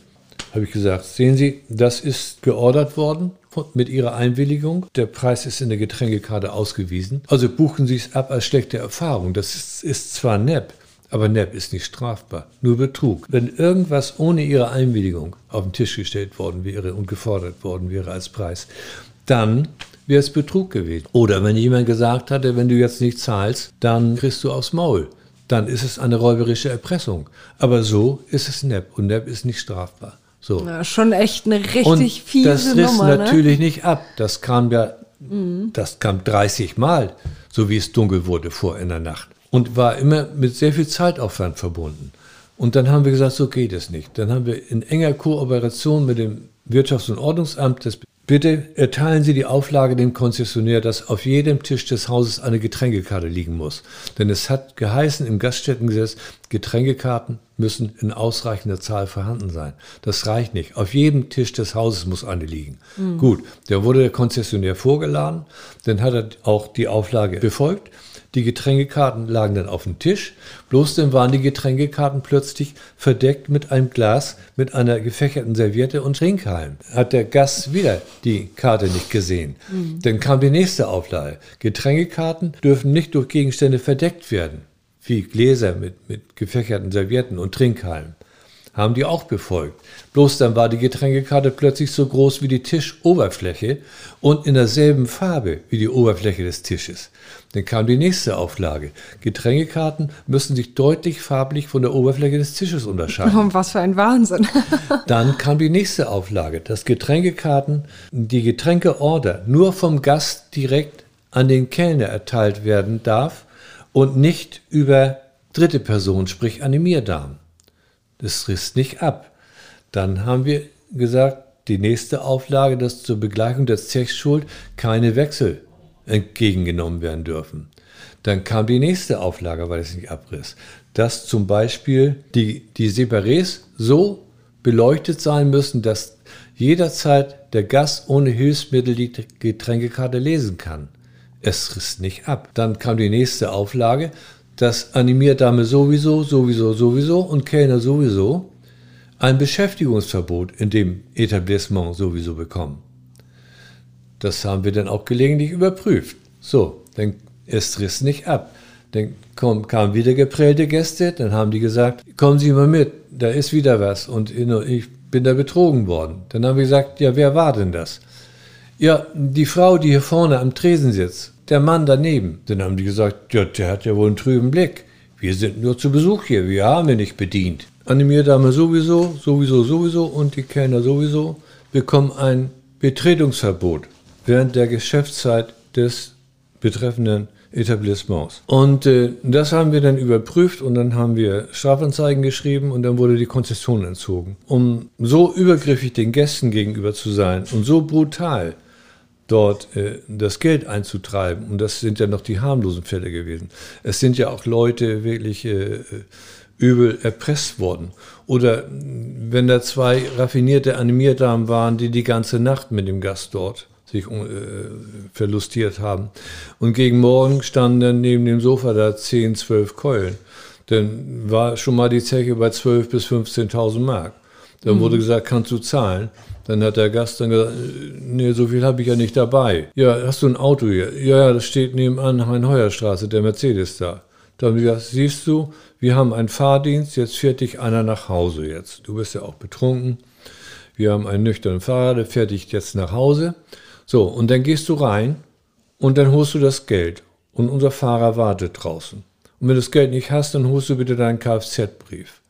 Habe ich gesagt, sehen Sie, das ist geordert worden mit Ihrer Einwilligung. Der Preis ist in der Getränkekarte ausgewiesen. Also buchen Sie es ab als schlechte Erfahrung. Das ist, ist zwar nett, aber NEP ist nicht strafbar, nur Betrug. Wenn irgendwas ohne Ihre Einwilligung auf den Tisch gestellt worden wäre und gefordert worden wäre als Preis, dann wäre es Betrug gewesen. Oder wenn jemand gesagt hatte, wenn du jetzt nicht zahlst, dann kriegst du aufs Maul. Dann ist es eine räuberische Erpressung. Aber so ist es Nepp und Nepp ist nicht strafbar. So. Ja, schon echt eine richtig Und fiese das riss Nummer, ne? natürlich nicht ab. Das kam ja, das kam 30 Mal, so wie es dunkel wurde vor in der Nacht. Und war immer mit sehr viel Zeitaufwand verbunden. Und dann haben wir gesagt, so geht es nicht. Dann haben wir in enger Kooperation mit dem Wirtschafts- und Ordnungsamt das Bitte erteilen Sie die Auflage dem Konzessionär, dass auf jedem Tisch des Hauses eine Getränkekarte liegen muss. Denn es hat geheißen im Gaststättengesetz, Getränkekarten müssen in ausreichender Zahl vorhanden sein. Das reicht nicht. Auf jedem Tisch des Hauses muss eine liegen. Gut, da wurde der Konzessionär vorgeladen, dann hat er auch die Auflage befolgt. Die Getränkekarten lagen dann auf dem Tisch, bloß dann waren die Getränkekarten plötzlich verdeckt mit einem Glas, mit einer gefächerten Serviette und Trinkhalm. Hat der Gast wieder die Karte nicht gesehen. Dann kam die nächste Auflage. Getränkekarten dürfen nicht durch Gegenstände verdeckt werden, wie Gläser mit, mit gefächerten Servietten und Trinkhalm haben die auch befolgt. Bloß dann war die Getränkekarte plötzlich so groß wie die Tischoberfläche und in derselben Farbe wie die Oberfläche des Tisches. Dann kam die nächste Auflage. Getränkekarten müssen sich deutlich farblich von der Oberfläche des Tisches unterscheiden. Oh, [LAUGHS] was für ein Wahnsinn. [LAUGHS] Dann kam die nächste Auflage, dass Getränkekarten, die Getränkeorder nur vom Gast direkt an den Kellner erteilt werden darf und nicht über dritte Personen, sprich an die Mirdamen. Das riss nicht ab. Dann haben wir gesagt, die nächste Auflage, dass zur Begleichung der Zechschuld keine Wechsel entgegengenommen werden dürfen. Dann kam die nächste Auflage, weil es nicht abriss, dass zum Beispiel die, die Separés so beleuchtet sein müssen, dass jederzeit der Gast ohne Hilfsmittel die Getränkekarte lesen kann. Es riss nicht ab. Dann kam die nächste Auflage, dass Animierdame sowieso, sowieso, sowieso und Kellner sowieso ein Beschäftigungsverbot in dem Etablissement sowieso bekommen. Das haben wir dann auch gelegentlich überprüft. So, dann es riss nicht ab. Dann kamen wieder geprellte Gäste, dann haben die gesagt, kommen Sie mal mit, da ist wieder was und ich bin da betrogen worden. Dann haben wir gesagt, ja, wer war denn das? Ja, die Frau, die hier vorne am Tresen sitzt, der Mann daneben. Dann haben die gesagt, ja, der hat ja wohl einen trüben Blick. Wir sind nur zu Besuch hier, wir haben ihn nicht bedient. Animierdame sowieso, sowieso, sowieso und die Kellner sowieso bekommen ein Betretungsverbot während der Geschäftszeit des betreffenden Etablissements. Und äh, das haben wir dann überprüft und dann haben wir Strafanzeigen geschrieben und dann wurde die Konzession entzogen. Um so übergriffig den Gästen gegenüber zu sein und so brutal dort äh, das Geld einzutreiben, und das sind ja noch die harmlosen Fälle gewesen. Es sind ja auch Leute wirklich äh, übel erpresst worden. Oder wenn da zwei raffinierte Animierdamen waren, die die ganze Nacht mit dem Gast dort sich äh, verlustiert haben. Und gegen Morgen standen dann neben dem Sofa da 10, 12 Keulen. Dann war schon mal die Zeche bei 12.000 bis 15.000 Mark. Dann wurde gesagt, kannst du zahlen? Dann hat der Gast dann gesagt, nee, so viel habe ich ja nicht dabei. Ja, hast du ein Auto hier? Ja, ja, das steht nebenan Hein-Heuer-Straße, der Mercedes da. Dann haben gesagt, siehst du, wir haben einen Fahrdienst, jetzt fährt dich einer nach Hause jetzt. Du bist ja auch betrunken. Wir haben einen nüchternen Fahrer, der fährt dich jetzt nach Hause. So, und dann gehst du rein und dann holst du das Geld. Und unser Fahrer wartet draußen. Und wenn du das Geld nicht hast, dann holst du bitte deinen Kfz-Brief.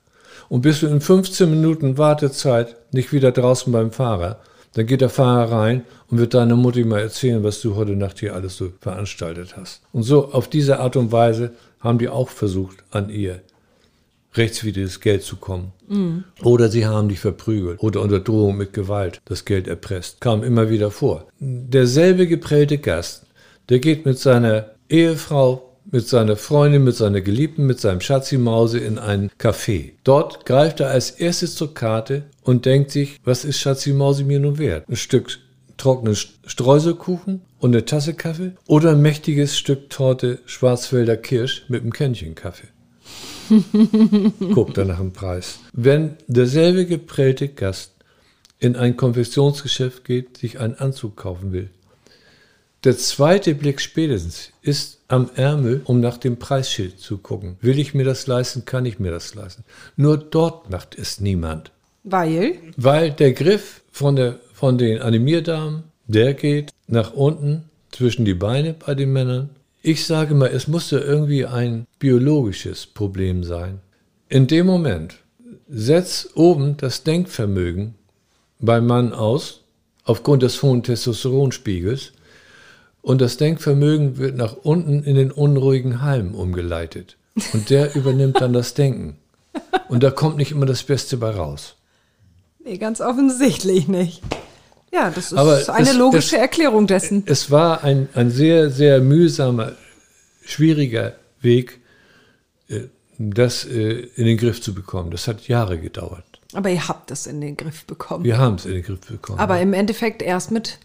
Und bist du in 15 Minuten Wartezeit nicht wieder draußen beim Fahrer, dann geht der Fahrer rein und wird deiner Mutter mal erzählen, was du heute Nacht hier alles so veranstaltet hast. Und so auf diese Art und Weise haben die auch versucht, an ihr rechtswidriges Geld zu kommen. Mhm. Oder sie haben dich verprügelt oder unter Drohung mit Gewalt das Geld erpresst. Kam immer wieder vor. Derselbe geprellte Gast, der geht mit seiner Ehefrau, mit seiner Freundin, mit seiner Geliebten, mit seinem Schatzi-Mause in ein Café. Dort greift er als erstes zur Karte und denkt sich, was ist Schatzi-Mause mir nun wert? Ein Stück trockenen Streuselkuchen und eine Tasse Kaffee oder ein mächtiges Stück Torte Schwarzwälder Kirsch mit einem Kännchen Kaffee. [LAUGHS] Guckt er nach dem Preis. Wenn derselbe geprellte Gast in ein Konfektionsgeschäft geht, sich einen Anzug kaufen will, der zweite Blick spätestens ist am Ärmel, um nach dem Preisschild zu gucken. Will ich mir das leisten, kann ich mir das leisten. Nur dort macht es niemand. Weil? Weil der Griff von, der, von den Animierdamen der geht nach unten zwischen die Beine bei den Männern. Ich sage mal, es musste irgendwie ein biologisches Problem sein. In dem Moment setzt oben das Denkvermögen beim Mann aus, aufgrund des hohen Testosteronspiegels, und das Denkvermögen wird nach unten in den unruhigen Halm umgeleitet. Und der [LAUGHS] übernimmt dann das Denken. Und da kommt nicht immer das Beste bei raus. Nee, ganz offensichtlich nicht. Ja, das ist Aber eine es, logische es, Erklärung dessen. Es war ein, ein sehr, sehr mühsamer, schwieriger Weg, äh, das äh, in den Griff zu bekommen. Das hat Jahre gedauert. Aber ihr habt es in den Griff bekommen. Wir haben es in den Griff bekommen. Aber ja. im Endeffekt erst mit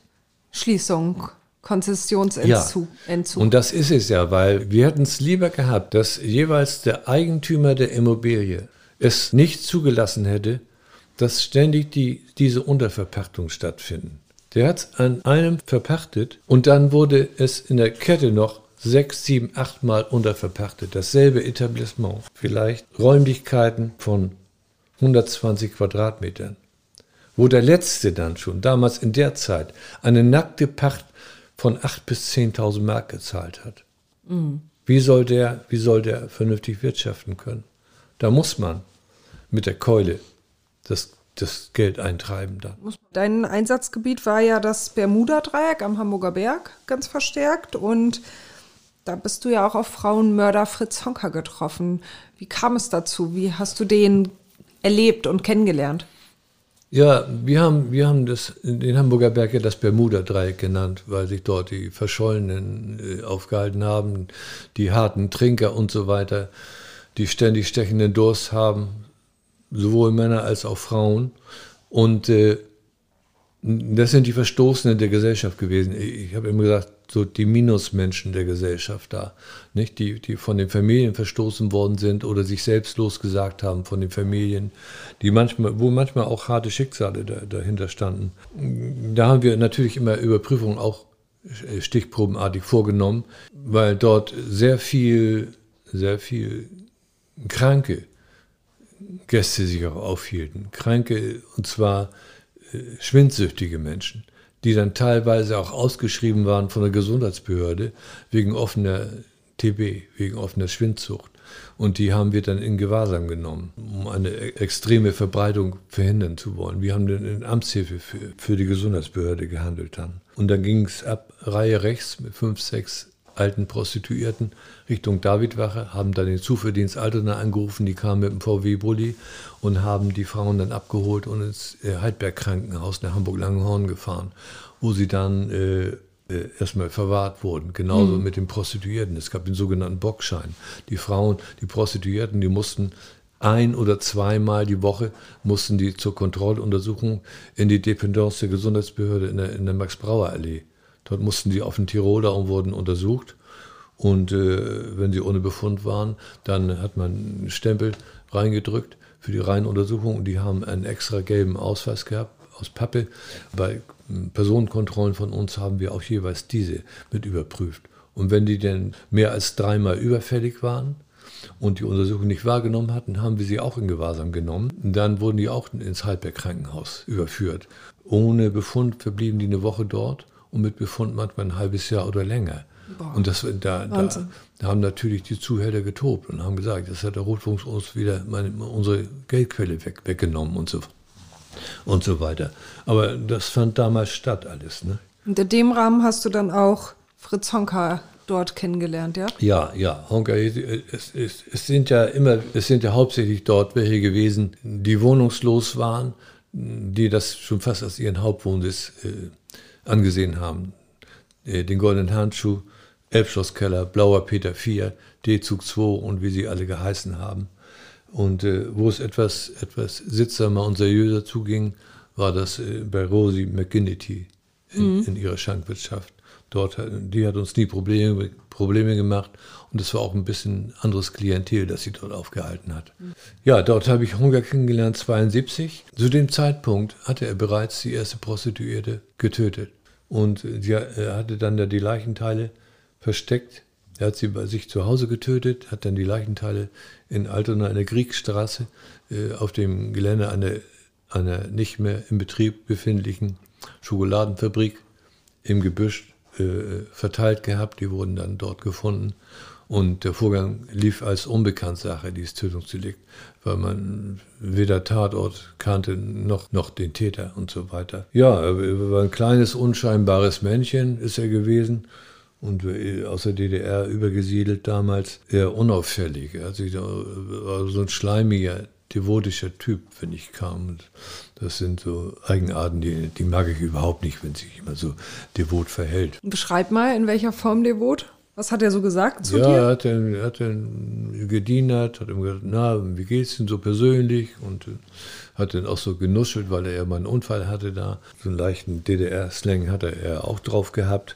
Schließung, Konzessionsentzug. Ja. Und das ist es ja, weil wir hätten es lieber gehabt, dass jeweils der Eigentümer der Immobilie es nicht zugelassen hätte, dass ständig die, diese Unterverpachtung stattfinden. Der hat es an einem verpachtet und dann wurde es in der Kette noch sechs, sieben, acht Mal unterverpachtet. Dasselbe Etablissement. Vielleicht Räumlichkeiten von 120 Quadratmetern. Wo der Letzte dann schon, damals in der Zeit, eine nackte Pacht von 8.000 bis 10.000 Mark gezahlt hat. Mhm. Wie, soll der, wie soll der vernünftig wirtschaften können? Da muss man mit der Keule das, das Geld eintreiben dann. Dein Einsatzgebiet war ja das Bermuda-Dreieck am Hamburger Berg ganz verstärkt und da bist du ja auch auf Frauenmörder Fritz Honker getroffen. Wie kam es dazu? Wie hast du den erlebt und kennengelernt? Ja, wir haben, wir haben das, den Hamburger Berg ja das Bermuda-Dreieck genannt, weil sich dort die Verschollenen äh, aufgehalten haben, die harten Trinker und so weiter, die ständig stechenden Durst haben, sowohl Männer als auch Frauen. Und äh, das sind die Verstoßenen der Gesellschaft gewesen. Ich habe immer gesagt, so die Minusmenschen der Gesellschaft da, nicht? Die, die von den Familien verstoßen worden sind oder sich selbst losgesagt haben von den Familien, die manchmal, wo manchmal auch harte Schicksale da, dahinter standen. Da haben wir natürlich immer Überprüfungen auch stichprobenartig vorgenommen, weil dort sehr viel, sehr viel Kranke Gäste sich auch aufhielten. Kranke, und zwar schwindsüchtige Menschen, die dann teilweise auch ausgeschrieben waren von der Gesundheitsbehörde wegen offener TB, wegen offener Schwindsucht. Und die haben wir dann in Gewahrsam genommen, um eine e-, extreme Verbreitung verhindern zu wollen. Wir haben dann in Amtshilfe für, für die Gesundheitsbehörde gehandelt dann. Und dann ging es ab Reihe rechts mit fünf, sechs alten Prostituierten Richtung Davidwache, haben dann den Zuverdienst Altona angerufen, die kamen mit dem VW-Bulli und haben die Frauen dann abgeholt und ins äh, Heidberg-Krankenhaus nach Hamburg-Langenhorn gefahren, wo sie dann äh, äh, erstmal verwahrt wurden. Genauso mhm. mit den Prostituierten. Es gab den sogenannten Bockschein. Die Frauen, die Prostituierten, die mussten ein oder zweimal die Woche mussten die zur Kontrolluntersuchung in die Dependance der Gesundheitsbehörde in der, in der Max-Brauer-Allee. Dort mussten die auf den Tiroler und wurden untersucht. Und äh, wenn sie ohne Befund waren, dann hat man einen Stempel reingedrückt für die Reihenuntersuchung und die haben einen extra gelben Ausweis gehabt aus Pappe. Bei hm, Personenkontrollen von uns haben wir auch jeweils diese mit überprüft. Und wenn die denn mehr als dreimal überfällig waren und die Untersuchung nicht wahrgenommen hatten, haben wir sie auch in Gewahrsam genommen. Dann wurden die auch ins Halbberg-Krankenhaus überführt. Ohne Befund verblieben die eine Woche dort und mit Befund manchmal ein halbes Jahr oder länger. Boah. Und das, da, da, da, haben natürlich die Zuhälter getobt und haben gesagt, das hat der Rotfuchs uns wieder meine, unsere Geldquelle weg, weggenommen und so, und so weiter. Aber das fand damals statt alles. Ne? Und in dem Rahmen hast du dann auch Fritz Honka dort kennengelernt, ja? Ja, ja. Honka, es, es, es, sind ja immer, es sind ja hauptsächlich dort welche gewesen, die wohnungslos waren, die das schon fast als ihren Hauptwohnsitz äh, angesehen haben. Äh, den Goldenen Handschuh, Elbschlosskeller, Blauer Peter IV, D-Zug 2 und wie sie alle geheißen haben. Und äh, wo es etwas, etwas sittsamer und seriöser zuging, war das äh, bei Rosie McGinnity in, mhm. in ihrer Schankwirtschaft. Dort, die hat uns nie Probleme, Probleme gemacht und es war auch ein bisschen anderes Klientel, das sie dort aufgehalten hat. Ja, dort habe ich Hunger kennengelernt, 72. Zu dem Zeitpunkt hatte er bereits die erste Prostituierte getötet. Und sie, er hatte dann da die Leichenteile versteckt. Er hat sie bei sich zu Hause getötet, hat dann die Leichenteile in Altona in der Kriegsstraße äh, auf dem Gelände einer, einer nicht mehr im Betrieb befindlichen Schokoladenfabrik im Gebüsch äh, verteilt gehabt. Die wurden dann dort gefunden. Und der Vorgang lief als Unbekanntsache, dieses Tötungsdelikt, weil man weder Tatort kannte noch, noch den Täter und so weiter. Ja, er war ein kleines, unscheinbares Männchen, ist er gewesen. Und aus der DDR übergesiedelt damals, eher unauffällig. Also war so ein schleimiger, devotischer Typ, wenn ich kam. Das sind so Eigenarten, die, die mag ich überhaupt nicht, wenn sich jemand so devot verhält. Beschreib mal, in welcher Form devot? Was hat er so gesagt zu ja, dir? Ja, er hat dann, hat dann gedienert, hat ihm gesagt, na, wie geht's denn so persönlich? Und äh, hat dann auch so genuschelt, weil er ja mal einen Unfall hatte da. So einen leichten DDR-Slang hatte er auch drauf gehabt.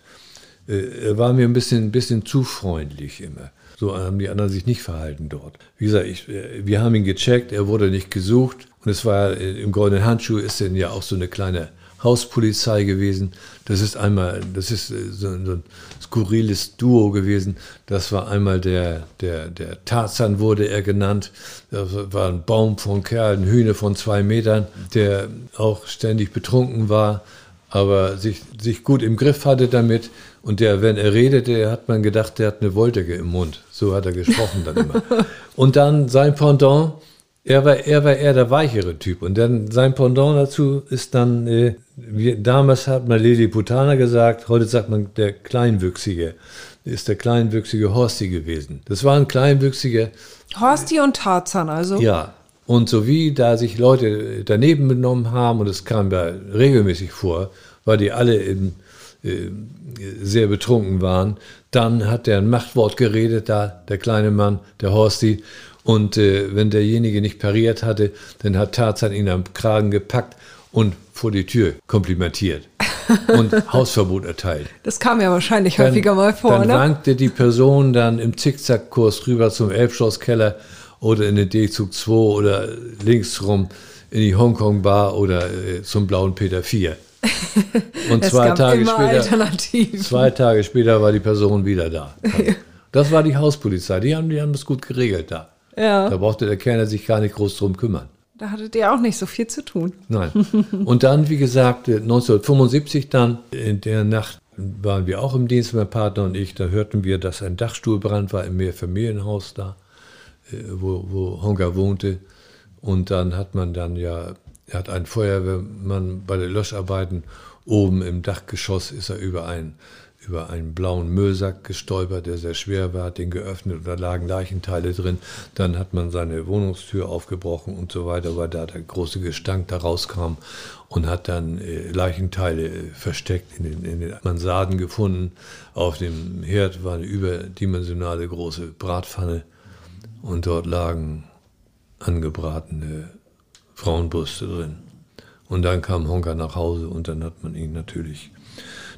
Äh, er war mir ein bisschen, ein bisschen zu freundlich immer. So haben die anderen sich nicht verhalten dort. Wie gesagt, ich, äh, wir haben ihn gecheckt, er wurde nicht gesucht. Und es war im Goldenen Handschuh ist dann ja auch so eine kleine Hauspolizei gewesen. Das ist einmal, das ist so, so ein skurriles Duo gewesen. Das war einmal der, der, der Tarzan wurde er genannt. Das war ein Baum von Kerl, ein Hühner von zwei Metern, der auch ständig betrunken war, aber sich, sich gut im Griff hatte damit. Und der, wenn er redete, hat man gedacht, der hat eine Wolldecke im Mund. So hat er gesprochen dann immer. [LAUGHS] Und dann sein Pendant, er war, er war eher der weichere Typ. Und dann sein Pendant dazu ist dann, äh, wie, damals hat man Lili Putana gesagt, heute sagt man der Kleinwüchsige. Ist der kleinwüchsige Horsti gewesen. Das war ein kleinwüchsiger. Horsti und Tarzan also? Ja. Und so wie da sich Leute daneben benommen haben, und es kam ja regelmäßig vor, weil die alle in, äh, sehr betrunken waren, dann hat er ein Machtwort geredet, da der kleine Mann, der Horsti, und äh, wenn derjenige nicht pariert hatte, dann hat Tarzan ihn am Kragen gepackt und vor die Tür komplimentiert [LAUGHS] und Hausverbot erteilt. Das kam ja wahrscheinlich dann, häufiger mal vor, dann ne? wankte die Person dann im Zickzackkurs rüber zum Elbschlosskeller oder in den D-Zug 2 oder linksrum in die Hongkong-Bar oder äh, zum blauen Peter 4. [LAUGHS] Und zwei Tage, später, zwei Tage später war die Person wieder da. [LAUGHS] Das war die Hauspolizei. Die haben, die haben das gut geregelt da. Ja. Da brauchte der Kellner sich gar nicht groß drum kümmern. Da hattet ihr auch nicht so viel zu tun. Nein. [LAUGHS] Und dann, wie gesagt, 1975 dann, in der Nacht waren wir auch im Dienst, mein Partner und ich. Da hörten wir, dass ein Dachstuhlbrand war im Mehrfamilienhaus da, äh, wo, wo Honga wohnte. Und dann hat man dann ja, er hat einen Feuerwehrmann bei den Löscharbeiten oben im Dachgeschoss ist er über einen über einen blauen Müllsack gestolpert, der sehr schwer war, hat den geöffnet und da lagen Leichenteile drin. Dann hat man seine Wohnungstür aufgebrochen und so weiter, weil da der große Gestank da rauskam und hat dann äh, Leichenteile äh, versteckt in den, in den Mansarden gefunden. Auf dem Herd war eine überdimensionale große Bratpfanne und dort lagen angebratene Frauenbrüste drin. Und dann kam Honka nach Hause und dann hat man ihn natürlich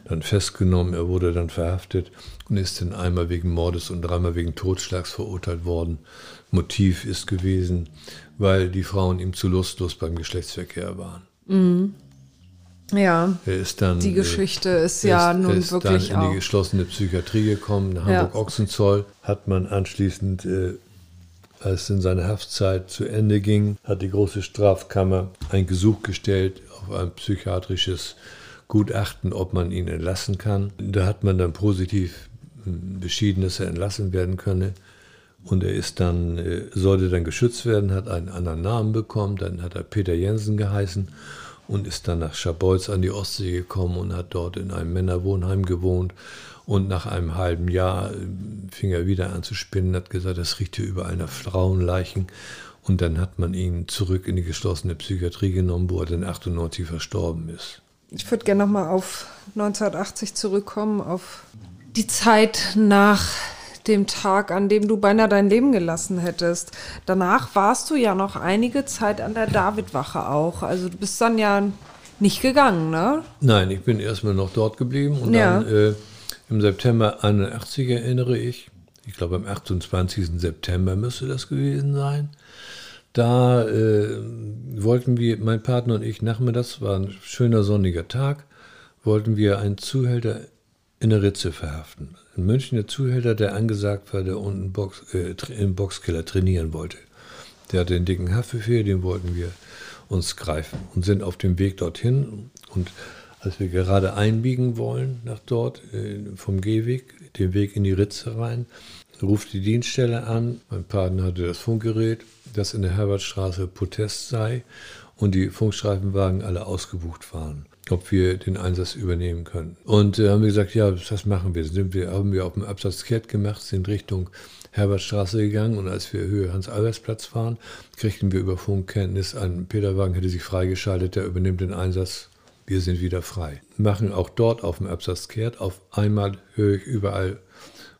dann festgenommen. Er wurde dann verhaftet und ist dann einmal wegen Mordes und dreimal wegen Totschlags verurteilt worden. Motiv ist gewesen, weil die Frauen ihm zu lustlos beim Geschlechtsverkehr waren. Mhm. Ja, dann, die Geschichte ist ja ist, nun ist wirklich dann in die geschlossene Psychiatrie gekommen, in Hamburg-Ochsenzoll, hat man anschließend, äh, als in seine Haftzeit zu Ende ging, hat die große Strafkammer ein Gesuch gestellt auf ein psychiatrisches Gutachten, ob man ihn entlassen kann. Da hat man dann positiv hm, beschieden, dass er entlassen werden könne. Und er ist dann, äh, sollte dann geschützt werden, hat einen anderen Namen bekommen, dann hat er Peter Jensen geheißen und ist dann nach Scharbeutz an die Ostsee gekommen und hat dort in einem Männerwohnheim gewohnt. Und nach einem halben Jahr äh, fing er wieder an zu spinnen, hat gesagt, das riecht hier überall nach Frauenleichen. Und dann hat man ihn zurück in die geschlossene Psychiatrie genommen, wo er dann 98 verstorben ist ich würde gerne nochmal auf 1980 zurückkommen, auf die Zeit nach dem Tag, an dem du beinahe dein Leben gelassen hättest. Danach warst du ja noch einige Zeit an der Davidwache auch. Also du bist dann ja nicht gegangen, ne? Nein, ich bin erstmal noch dort geblieben und ja. dann äh, im September 81 erinnere ich, ich glaube am 28. September müsste das gewesen sein, da äh, wollten wir, mein Partner und ich, nachmittags, war ein schöner sonniger Tag, wollten wir einen Zuhälter in der Ritze verhaften. In München der Zuhälter, der angesagt war, der unten Box, äh, im Boxkeller trainieren wollte. Der hatte den dicken Haftbefehl, den wollten wir uns greifen und sind auf dem Weg dorthin. Und als wir gerade einbiegen wollen nach dort, äh, vom Gehweg, den Weg in die Ritze rein, ruft die Dienststelle an. Mein Partner hatte das Funkgerät, dass in der Herbertstraße Protest sei und die Funkstreifenwagen alle ausgebucht waren, ob wir den Einsatz übernehmen können. Und äh, haben wir gesagt, ja, das machen wir. Sind wir haben wir auf dem Absatz kehrt gemacht, sind Richtung Herbertstraße gegangen und als wir Höhe Hans-Albers-Platz waren, kriegten wir über Funkkenntnis, ein Peterwagen hätte sich freigeschaltet, der übernimmt den Einsatz wir sind wieder frei. Machen auch dort auf dem Absatz kehrt. Auf einmal höre ich überall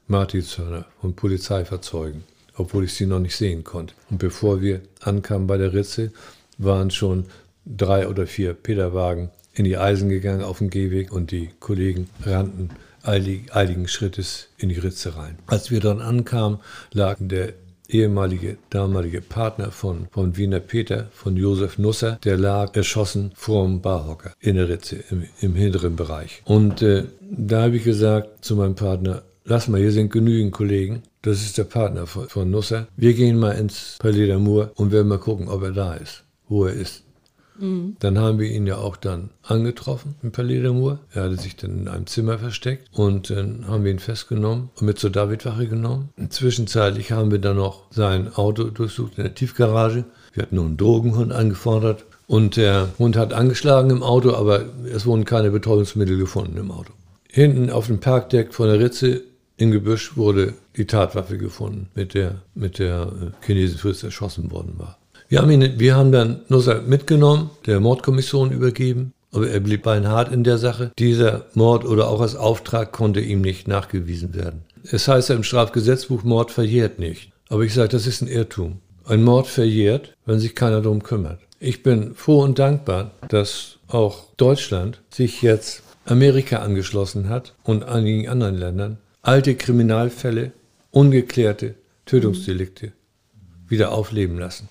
Martinshörner und Polizeifahrzeugen, obwohl ich sie noch nicht sehen konnte. Und bevor wir ankamen bei der Ritze, waren schon drei oder vier Peterwagen in die Eisen gegangen auf dem Gehweg und die Kollegen rannten eilig, eiligen Schrittes in die Ritze rein. Als wir dann ankamen, lagen der ehemalige, damalige Partner von, von Wiener Peter, von Josef Nusser, der lag erschossen vor dem Barhocker in der Ritze im, im hinteren Bereich. Und äh, da habe ich gesagt zu meinem Partner, lass mal, hier sind genügend Kollegen. Das ist der Partner von, von Nusser. Wir gehen mal ins Palais d'Amour und werden mal gucken, ob er da ist, wo er ist. Mhm. Dann haben wir ihn ja auch dann angetroffen im Palais d'Amour. Er hatte sich dann in einem Zimmer versteckt und dann haben wir ihn festgenommen und mit zur Davidwache genommen. Zwischenzeitlich haben wir dann noch sein Auto durchsucht in der Tiefgarage. Wir hatten nur einen Drogenhund angefordert und der Hund hat angeschlagen im Auto, aber es wurden keine Betäubungsmittel gefunden im Auto. Hinten auf dem Parkdeck von der Ritze im Gebüsch wurde die Tatwaffe gefunden, mit der, mit der äh, Chinesenfürst erschossen worden war. Wir haben, ihn, wir haben dann Nusser mitgenommen, der Mordkommission übergeben, aber er blieb beinhart in der Sache. Dieser Mord oder auch als Auftrag konnte ihm nicht nachgewiesen werden. Es heißt ja im Strafgesetzbuch, Mord verjährt nicht. Aber ich sage, das ist ein Irrtum. Ein Mord verjährt, wenn sich keiner darum kümmert. Ich bin froh und dankbar, dass auch Deutschland sich jetzt Amerika angeschlossen hat und einigen anderen Ländern, alte Kriminalfälle, ungeklärte Tötungsdelikte wieder aufleben lassen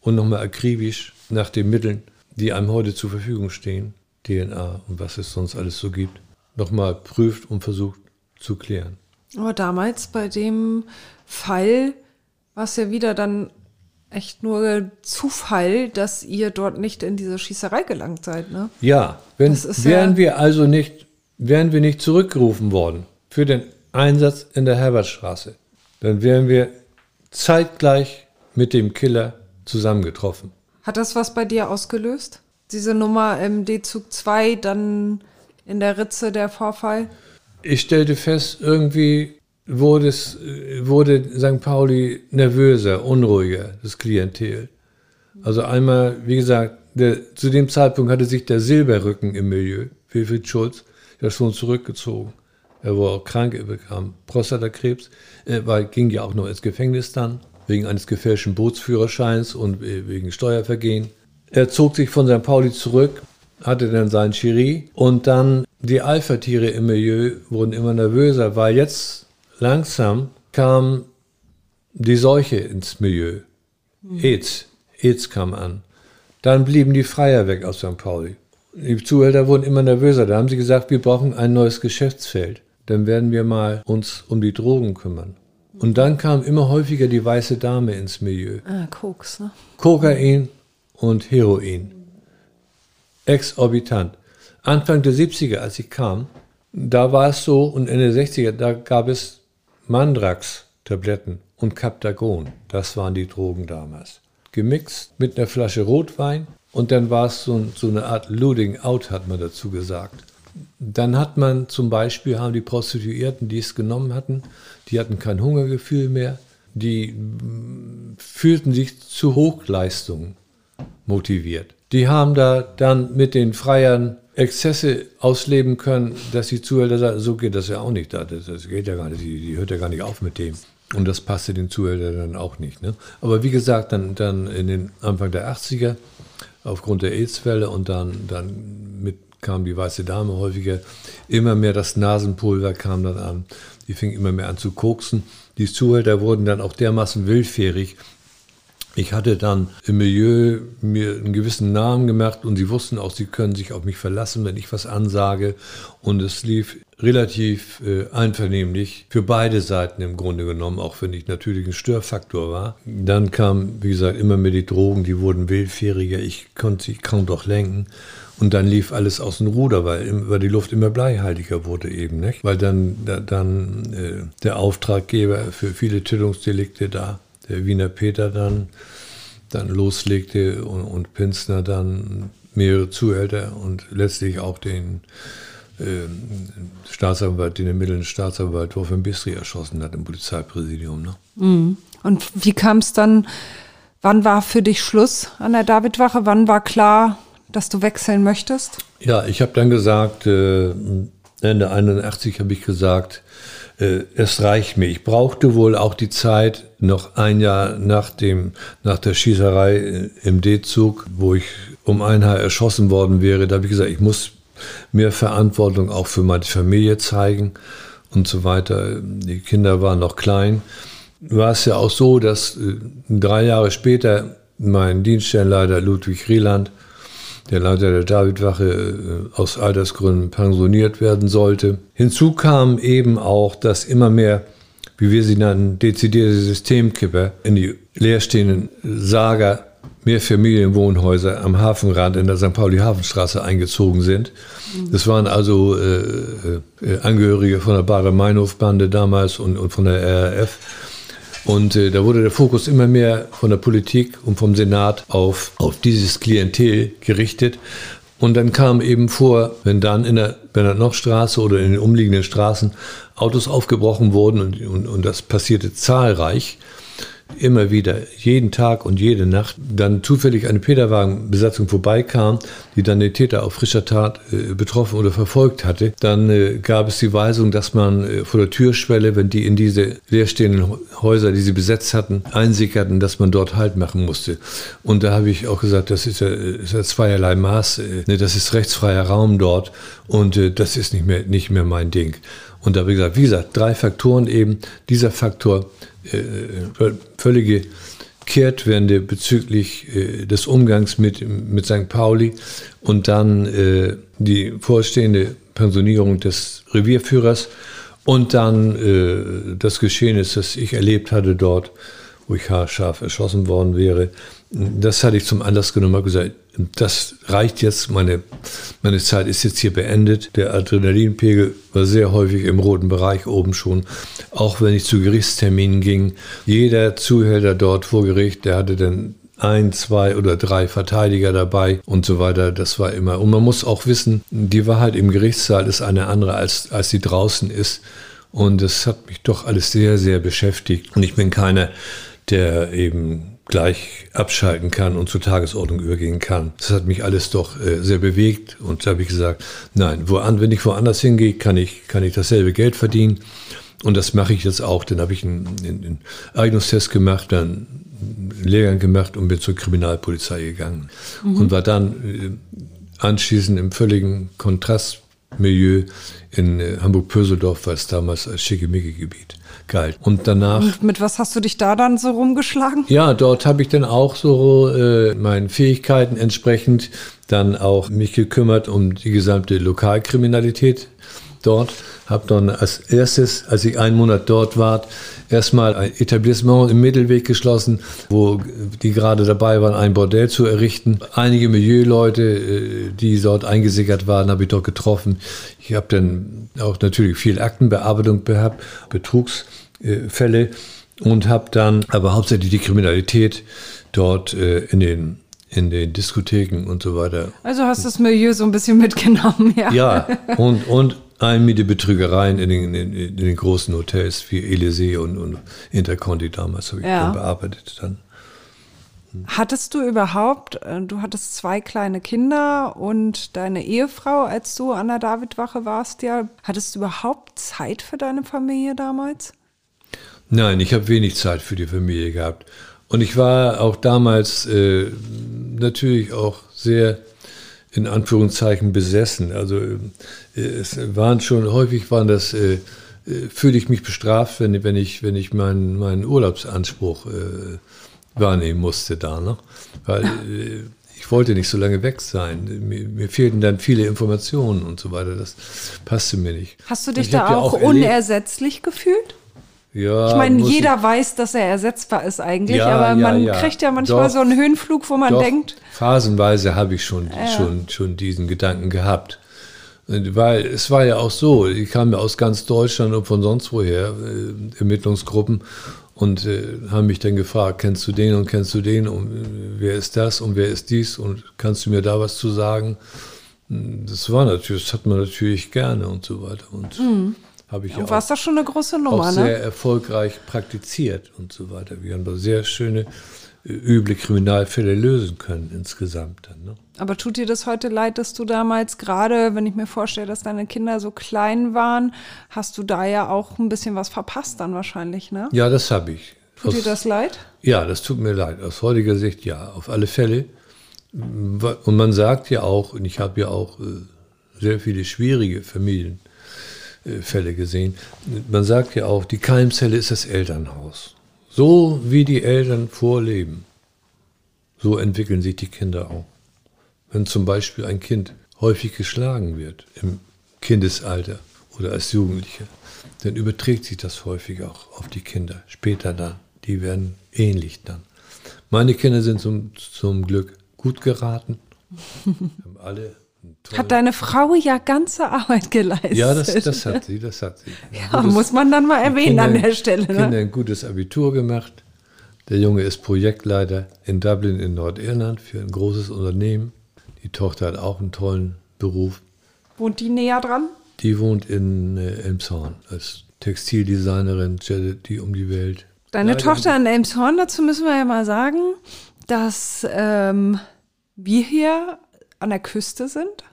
und nochmal akribisch nach den Mitteln, die einem heute zur Verfügung stehen, DNA und was es sonst alles so gibt, nochmal prüft und versucht zu klären. Aber damals bei dem Fall war es ja wieder dann echt nur Zufall, dass ihr dort nicht in diese Schießerei gelangt seid, ne? Ja, wenn, wären ja wir also nicht, wären wir nicht zurückgerufen worden für den Einsatz in der Herbertstraße, dann wären wir zeitgleich mit dem Killer zusammengetroffen. Hat das was bei dir ausgelöst? Diese Nummer im D-Zug 2, dann in der Ritze der Vorfall? Ich stellte fest, irgendwie wurde, es, wurde St. Pauli nervöser, unruhiger, das Klientel. Also einmal, wie gesagt, der, zu dem Zeitpunkt hatte sich der Silberrücken im Milieu, Wilfried Schulz, ja schon zurückgezogen. Er war auch krank, er bekam Prostatakrebs, er war, ging ja auch noch ins Gefängnis dann wegen eines gefälschten Bootsführerscheins und wegen Steuervergehen. Er zog sich von St. Pauli zurück, hatte dann seinen Chiri und dann die Alpha-Tiere im Milieu wurden immer nervöser, weil jetzt langsam kam die Seuche ins Milieu. AIDS. AIDS kam an. Dann blieben die Freier weg aus St. Pauli. Die Zuhälter wurden immer nervöser. Da haben sie gesagt, wir brauchen ein neues Geschäftsfeld. Dann werden wir mal uns um die Drogen kümmern. Und dann kam immer häufiger die weiße Dame ins Milieu. Ah, Koks, ne? Kokain und Heroin. Exorbitant. Anfang der 70er, als ich kam, da war es so, und Ende der 60er, da gab es Mandrax-Tabletten und Captagon. Das waren die Drogen damals. Gemixt mit einer Flasche Rotwein und dann war es so, so eine Art Looting Out, hat man dazu gesagt. Dann hat man zum Beispiel, haben die Prostituierten, die es genommen hatten, die hatten kein Hungergefühl mehr, die fühlten sich zu Hochleistungen motiviert. Die haben da dann mit den Freiern Exzesse ausleben können, dass die Zuhälter sagen, so geht das ja auch nicht, das geht ja gar nicht, die, die, hört ja gar nicht auf mit dem. Und das passte den Zuhältern dann auch nicht. Ne? Aber wie gesagt, dann, dann in den Anfang der 80er, aufgrund der AIDS-Welle und dann, dann mit kam die weiße Dame häufiger. Immer mehr das Nasenpulver kam dann an. Die fing immer mehr an zu koksen. Die Zuhälter wurden dann auch dermaßen willfährig. Ich hatte dann im Milieu mir einen gewissen Namen gemacht und sie wussten auch, sie können sich auf mich verlassen, wenn ich was ansage. Und es lief relativ äh, einvernehmlich für beide Seiten im Grunde genommen, auch wenn ich natürlich ein Störfaktor war. Dann kam, wie gesagt, immer mehr die Drogen, die wurden willfähriger. Ich konnte sie kaum doch lenken. Und dann lief alles aus dem Ruder, weil, weil die Luft immer bleihaltiger wurde eben, nicht? Weil dann, da, dann äh, der Auftraggeber für viele Tötungsdelikte da, der Wiener Peter dann, dann loslegte und, und Pinsner dann mehrere Zuhälter und letztlich auch den äh, Staatsanwalt, den ermittelnden Staatsanwalt Wolfgang Bistri erschossen hat im Polizeipräsidium. Ne? Mhm. Und wie kam es dann, wann war für dich Schluss an der Davidwache? Wann war klar, dass du wechseln möchtest? Ja, ich habe dann gesagt, äh, Ende 81 habe ich gesagt, äh, es reicht mir. Ich brauchte wohl auch die Zeit, noch ein Jahr nach, dem, nach der Schießerei im D-Zug, wo ich um ein Haar erschossen worden wäre. Da habe ich gesagt, ich muss mehr Verantwortung auch für meine Familie zeigen und so weiter. Die Kinder waren noch klein. War es ja auch so, dass äh, drei Jahre später mein Dienststellenleiter Ludwig Rieland der Leiter der Davidwache äh, aus Altersgründen pensioniert werden sollte. Hinzu kam eben auch, dass immer mehr, wie wir sie nannten, dezidierte Systemkipper in die leerstehenden Sager Mehrfamilienwohnhäuser am Hafenrand in der St. Pauli-Hafenstraße eingezogen sind. Das waren also äh, äh, Angehörige von der Bader-Meinhof-Bande damals und, und von der RAF und äh, da wurde der Fokus immer mehr von der Politik und vom Senat auf, auf dieses Klientel gerichtet. Und dann kam eben vor, wenn dann in der Bernhard-Noch-Straße oder in den umliegenden Straßen Autos aufgebrochen wurden und, und, und das passierte zahlreich, immer wieder, jeden Tag und jede Nacht, dann zufällig eine Peterwagenbesatzung vorbeikam, die dann den Täter auf frischer Tat äh, betroffen oder verfolgt hatte, dann äh, gab es die Weisung, dass man äh, vor der Türschwelle, wenn die in diese leerstehenden Häuser, die sie besetzt hatten, einsickerten, dass man dort Halt machen musste. Und da habe ich auch gesagt, das ist ja, ist ja zweierlei Maß, äh, ne, das ist rechtsfreier Raum dort und äh, das ist nicht mehr, nicht mehr mein Ding. Und da habe ich gesagt, wie gesagt, drei Faktoren eben. Dieser Faktor äh, völlige Kehrtwende bezüglich äh, des Umgangs mit, mit St. Pauli und dann äh, die vorstehende Pensionierung des Revierführers und dann äh, das Geschehen ist, das ich erlebt hatte dort, wo ich haarscharf erschossen worden wäre. Das hatte ich zum Anlass genommen, habe gesagt, das reicht jetzt, meine, meine Zeit ist jetzt hier beendet. Der Adrenalinpegel war sehr häufig im roten Bereich oben schon, auch wenn ich zu Gerichtsterminen ging. Jeder Zuhälter dort vor Gericht, der hatte dann ein, zwei oder drei Verteidiger dabei und so weiter. Das war immer. Und man muss auch wissen, die Wahrheit im Gerichtssaal ist eine andere, als, als sie draußen ist. Und das hat mich doch alles sehr, sehr beschäftigt. Und ich bin keiner, der eben gleich abschalten kann und zur Tagesordnung übergehen kann. Das hat mich alles doch äh, sehr bewegt und da habe ich gesagt, nein, woan, wenn ich woanders hingehe, kann ich, kann ich dasselbe Geld verdienen und das mache ich jetzt auch. Dann habe ich einen, einen Eignungstest gemacht, dann einen Lehrgang gemacht und bin zur Kriminalpolizei gegangen mhm. und war dann äh, anschließend im völligen Kontrastmilieu in äh, Hamburg-Pöseldorf, was damals als Schickimicki-Gebiet galt. Und danach. Und mit was hast du dich da dann so rumgeschlagen? Ja, dort habe ich dann auch so äh, meinen Fähigkeiten entsprechend dann auch mich gekümmert um die gesamte Lokalkriminalität dort. Habe dann als erstes, als ich einen Monat dort war, erstmal ein Etablissement im Mittelweg geschlossen, wo die gerade dabei waren, ein Bordell zu errichten. Einige Milieuleute, äh, die dort eingesickert waren, habe ich dort getroffen. Ich habe dann auch natürlich viel Aktenbearbeitung gehabt, Betrugs. Fälle und habe dann aber hauptsächlich die Kriminalität dort äh, in den in den Diskotheken und so weiter. Also hast du das Milieu so ein bisschen mitgenommen, ja. Ja, und, und Einmiete-Betrügereien in den, in, in, den großen Hotels wie Elysee und, und Interconti damals habe ich ja. dann bearbeitet dann. Hattest du überhaupt, äh, du hattest zwei kleine Kinder und deine Ehefrau, als du an der Davidwache warst, ja, hattest du überhaupt Zeit für deine Familie damals? Nein, ich habe wenig Zeit für die Familie gehabt. Und ich war auch damals äh, natürlich auch sehr in Anführungszeichen besessen. Also äh, es waren schon häufig waren das äh, äh, fühle ich mich bestraft, wenn, wenn ich wenn ich meinen meinen Urlaubsanspruch äh, wahrnehmen musste da, ne? weil äh, ich wollte nicht so lange weg sein. Mir, mir, fehlten dann viele Informationen und so weiter. Das passte mir nicht. Hast du dich da auch, ja auch unersetzlich gefühlt? Ja, ich meine, jeder weiß, dass er ersetzbar ist eigentlich, Ja, aber ja, man kriegt ja manchmal Doch. so einen Höhenflug, wo man Doch, denkt, Phasenweise habe ich schon, schon, schon diesen Gedanken gehabt. Weil es war ja auch so, ich kam ja aus ganz Deutschland und von sonst woher, äh, Ermittlungsgruppen, und äh, haben mich dann gefragt, kennst du den und kennst du den und äh, wer ist das und wer ist dies und kannst du mir da was zu sagen? Das war natürlich, das hat man natürlich gerne und so weiter. Und habe ich ja du auch warst doch schon eine große Nummer, auch sehr ne? erfolgreich praktiziert und so weiter. Wir haben da sehr schöne, äh, üble Kriminalfälle lösen können insgesamt. Dann, ne? Aber tut dir das heute leid, dass du damals gerade, wenn ich mir vorstelle, dass deine Kinder so klein waren, hast du da ja auch ein bisschen was verpasst dann wahrscheinlich, ne? Ja, das habe ich. Tut dir Aus- das leid? Ja, das tut mir leid. Aus heutiger Sicht ja, auf alle Fälle. Und man sagt ja auch, und ich habe ja auch äh, sehr viele schwierige Familienfälle gesehen, man sagt ja auch, die Keimzelle ist das Elternhaus. So wie die Eltern vorleben, so entwickeln sich die Kinder auch. Wenn zum Beispiel ein Kind häufig geschlagen wird im Kindesalter oder als Jugendlicher, dann überträgt sich das häufig auch auf die Kinder später dann. Die werden ähnlich dann. Meine Kinder sind zum, zum Glück gut geraten. [LAUGHS] Haben alle Hat deine Frau ja ganze Arbeit geleistet. ja, das, das hat sie, das hat sie. Ja, muss man dann mal erwähnen an Kinder- der Stelle. Kinder Ne? ein gutes Abitur gemacht. Der Junge ist Projektleiter in Dublin in Nordirland für ein großes Unternehmen. Die Tochter hat auch einen tollen Beruf. Wohnt die näher dran? Die wohnt in äh, Elmshorn als Textildesignerin, die um die Welt. Deine die Tochter in Elmshorn, dazu müssen wir ja mal sagen, dass ähm, wir hier an der Küste sind,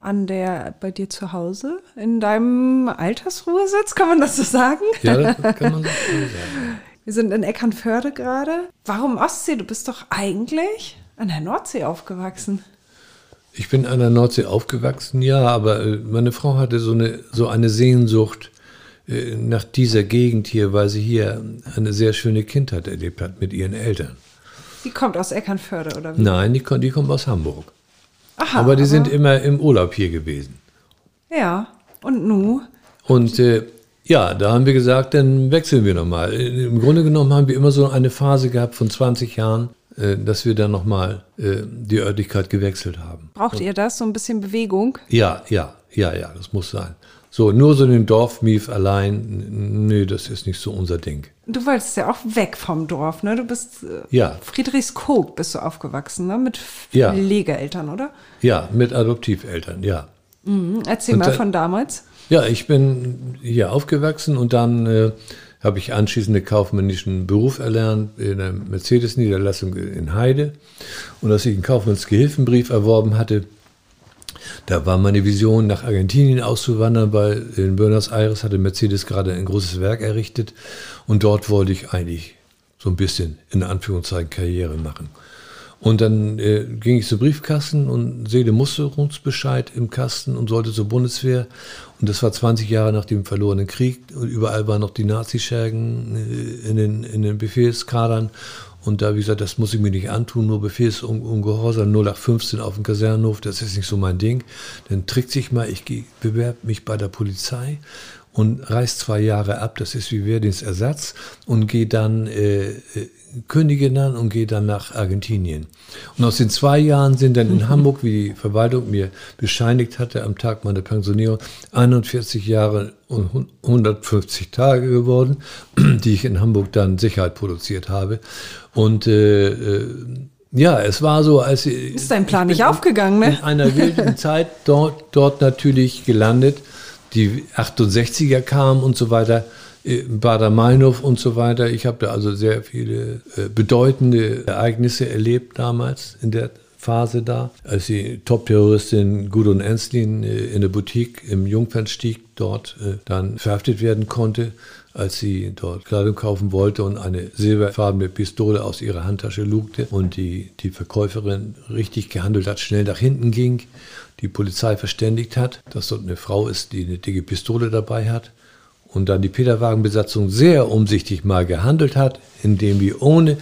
an der bei dir zu Hause, in deinem Altersruhesitz, kann man das so sagen? Ja, das kann man [LAUGHS] so sagen. Wir sind in Eckernförde gerade. Warum Ostsee? Du bist doch eigentlich an der Nordsee aufgewachsen. Ich bin an der Nordsee aufgewachsen, ja, aber äh, meine Frau hatte so eine, so eine Sehnsucht äh, nach dieser Gegend hier, weil sie hier eine sehr schöne Kindheit erlebt hat mit ihren Eltern. Die kommt aus Eckernförde, oder wie? Nein, die, die kommt aus Hamburg. Aha, aber die sind immer im Urlaub hier gewesen. Ja, und nu? Und äh, ja, da haben wir gesagt, dann wechseln wir nochmal. Im Grunde genommen haben wir immer so eine Phase gehabt von 20 Jahren, äh, dass wir dann nochmal äh, die Örtlichkeit gewechselt haben. Braucht ihr das, so ein bisschen Bewegung? Ja, ja, ja, ja, das muss sein. So, nur so den Dorfmief allein, nee, das ist nicht so unser Ding. Du wolltest ja auch weg vom Dorf, ne? Du bist äh, Ja. Friedrichskoog bist du aufgewachsen, ne? Mit Ja. Oder? Ja, mit Adoptiveltern, ja. Mhm. Erzähl Und mal da- von damals. Ja, ich bin hier aufgewachsen und dann äh, habe ich anschließend einen kaufmännischen Beruf erlernt in der Mercedes-Niederlassung in Heide. Und als ich einen Kaufmannsgehilfenbrief erworben hatte, da war meine Vision, nach Argentinien auszuwandern, weil in Buenos Aires hatte Mercedes gerade ein großes Werk errichtet und dort wollte ich eigentlich so ein bisschen in Anführungszeichen Karriere machen. Und dann äh, ging ich zur Briefkasten und sehe den Musterungsbescheid im Kasten und sollte zur Bundeswehr. Und das war 20 Jahre nach dem verlorenen Krieg und überall waren noch die Nazischergen äh, in, den, in den Befehlskadern. Und da habe ich gesagt, das muss ich mir nicht antun, nur Befehlsungehorsam 0815 auf dem Kasernenhof, das ist nicht so mein Ding. Dann trick sich mal, ich bewerbe mich bei der Polizei und reiß zwei Jahre ab, das ist wie Wehrdienstersatz und gehe dann, äh, äh, kündige dann und gehe dann nach Argentinien. Und aus den zwei Jahren sind dann in Hamburg, wie die Verwaltung mir bescheinigt hatte, am Tag meiner Pensionierung 41 Jahre und 150 Tage geworden, [CLEARS THROAT] die ich in Hamburg dann Sicherheit produziert habe. Und äh, äh, ja, es war so, als Ist dein Plan nicht aufgegangen, ne? in einer wilden [LAUGHS] Zeit dort, dort natürlich gelandet. Die 68er kamen und so weiter, äh, Bader-Meinhof und so weiter. Ich habe da also sehr viele äh, bedeutende Ereignisse erlebt damals in der Phase da, als die Top-Terroristin Gudrun Enslin äh, in der Boutique im Jungfernstieg dort dann verhaftet werden konnte, als sie dort Kleidung kaufen wollte und eine silberfarbene Pistole aus ihrer Handtasche lugte und die, die Verkäuferin richtig gehandelt hat, schnell nach hinten ging, die Polizei verständigt hat, dass dort eine Frau ist, die eine dicke Pistole dabei hat und dann die Peterwagenbesatzung sehr umsichtig mal gehandelt hat, indem wir ohne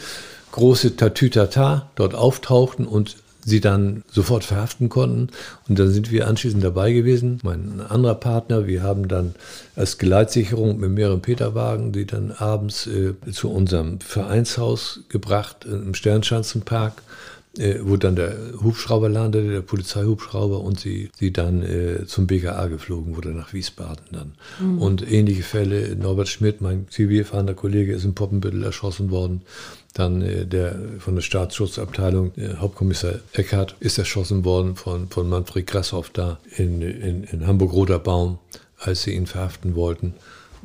große Tatütata dort auftauchten und sie dann sofort verhaften konnten. Und dann sind wir anschließend dabei gewesen. Mein anderer Partner, wir haben dann als Geleitsicherung mit mehreren Peterwagen die dann abends äh, zu unserem Vereinshaus gebracht im Sternschanzenpark äh, wo dann der Hubschrauber landete, der Polizeihubschrauber, und sie, sie dann äh, zum BKA geflogen wurde, nach Wiesbaden dann. Mhm. Und ähnliche Fälle, Norbert Schmidt, mein zivilfahrender Kollege, ist in Poppenbüttel erschossen worden. Dann äh, der von der Staatsschutzabteilung, der Hauptkommissar Eckhardt, ist erschossen worden von, von Manfred Grassoff da in, in, in Hamburg-Roterbaum, als sie ihn verhaften wollten.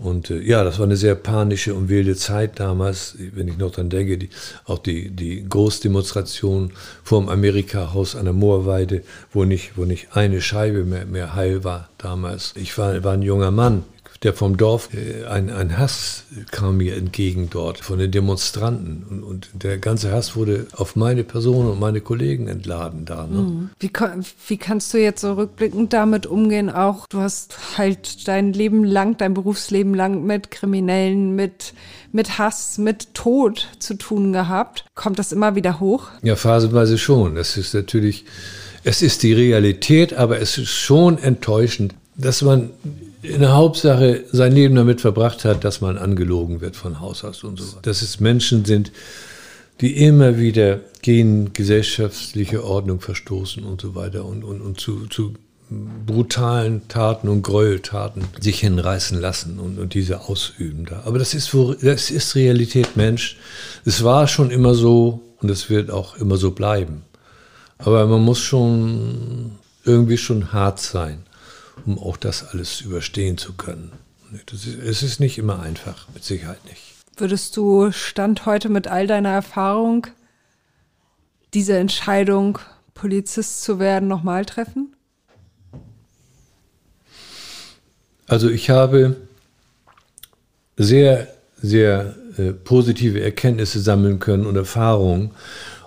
Und äh, ja, das war eine sehr panische und wilde Zeit damals, wenn ich noch dran denke, die, auch die, die Großdemonstration vor dem Amerika-Haus an der Moorweide, wo nicht, wo nicht eine Scheibe mehr, mehr heil war damals. Ich war, war ein junger Mann, der vom Dorf, äh, ein, ein Hass kam mir entgegen dort von den Demonstranten. Und, und der ganze Hass wurde auf meine Person und meine Kollegen entladen da. Ne? Mhm. Wie, wie kannst du jetzt so rückblickend damit umgehen? Auch du hast halt dein Leben lang, dein Berufsleben lang mit Kriminellen, mit, mit Hass, mit Tod zu tun gehabt. Kommt das immer wieder hoch? Ja, phasenweise schon. Es ist natürlich, es ist die Realität, aber es ist schon enttäuschend, dass man in der Hauptsache sein Leben damit verbracht hat, dass man angelogen wird von Haus aus und so. Dass es Menschen sind, die immer wieder gegen gesellschaftliche Ordnung verstoßen und so weiter und, und, und zu, zu brutalen Taten und Gräueltaten sich hinreißen lassen und, und diese ausüben da. Aber das ist, das ist Realität, Mensch. Es war schon immer so und es wird auch immer so bleiben. Aber man muss schon irgendwie schon hart sein um auch das alles überstehen zu können. Ist, es ist nicht immer einfach, mit Sicherheit nicht. Würdest du Stand heute mit all deiner Erfahrung diese Entscheidung, Polizist zu werden, nochmal treffen? Also ich habe sehr, sehr äh, positive Erkenntnisse sammeln können und Erfahrungen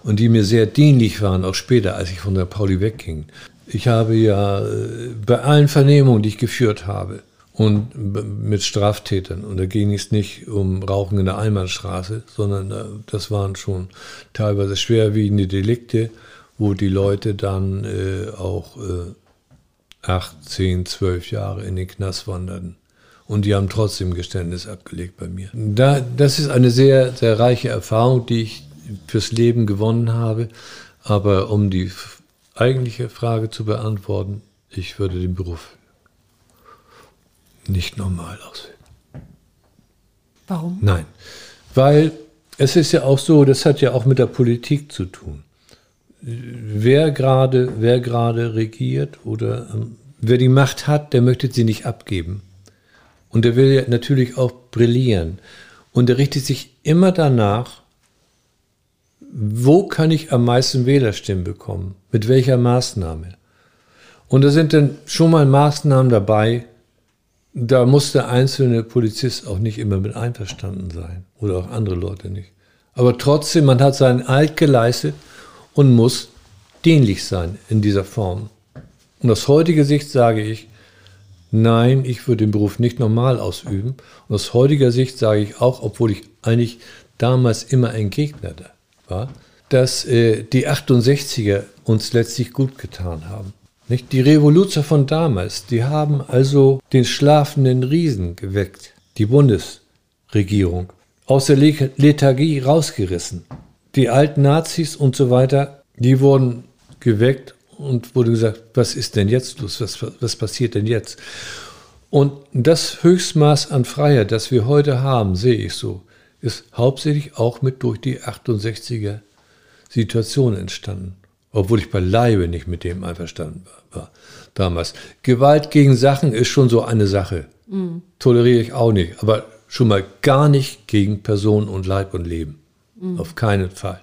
und die mir sehr dienlich waren, auch später, als ich von der Pauli wegging. Ich habe ja äh, bei allen Vernehmungen, die ich geführt habe, und mit Straftätern. Und da ging es nicht um Rauchen in der Einbahnstraße, sondern äh, das waren schon teilweise schwerwiegende Delikte, wo die Leute dann äh, auch äh, acht, zehn, zwölf Jahre in den Knast wanderten. Und die haben trotzdem Geständnis abgelegt bei mir. Da, das ist eine sehr, sehr reiche Erfahrung, die ich fürs Leben gewonnen habe. Aber um die eigentliche Frage zu beantworten, ich würde den Beruf nicht normal ausüben. Warum? Nein, weil es ist ja auch so, das hat ja auch mit der Politik zu tun. Wer gerade, wer gerade regiert oder ähm, wer die Macht hat, der möchte sie nicht abgeben. Und der will ja natürlich auch brillieren. Und er richtet sich immer danach, wo kann ich am meisten Wählerstimmen bekommen? Mit welcher Maßnahme? Und da sind dann schon mal Maßnahmen dabei, da muss der einzelne Polizist auch nicht immer mit einverstanden sein oder auch andere Leute nicht. Aber trotzdem, man hat seinen Alt geleistet und muss dienlich sein in dieser Form. Und aus heutiger Sicht sage ich, nein, ich würde den Beruf nicht normal ausüben. Und aus heutiger Sicht sage ich auch, obwohl ich eigentlich damals immer ein Gegner war, dass äh, die 68er uns letztlich gut getan haben. Nicht? Die Revoluzer von damals, die haben also den schlafenden Riesen geweckt, die Bundesregierung, aus der Lethargie rausgerissen. Die alten Nazis und so weiter, die wurden geweckt und wurde gesagt, was ist denn jetzt los, was, was passiert denn jetzt? Und das Höchstmaß an Freiheit, das wir heute haben, sehe ich so, ist hauptsächlich auch mit durch die 68er Situation entstanden. Obwohl ich beileibe nicht mit dem einverstanden war, damals. Gewalt gegen Sachen ist schon so eine Sache. Mhm. Toleriere ich auch nicht. Aber schon mal gar nicht gegen Person und Leib und Leben. Mhm. Auf keinen Fall.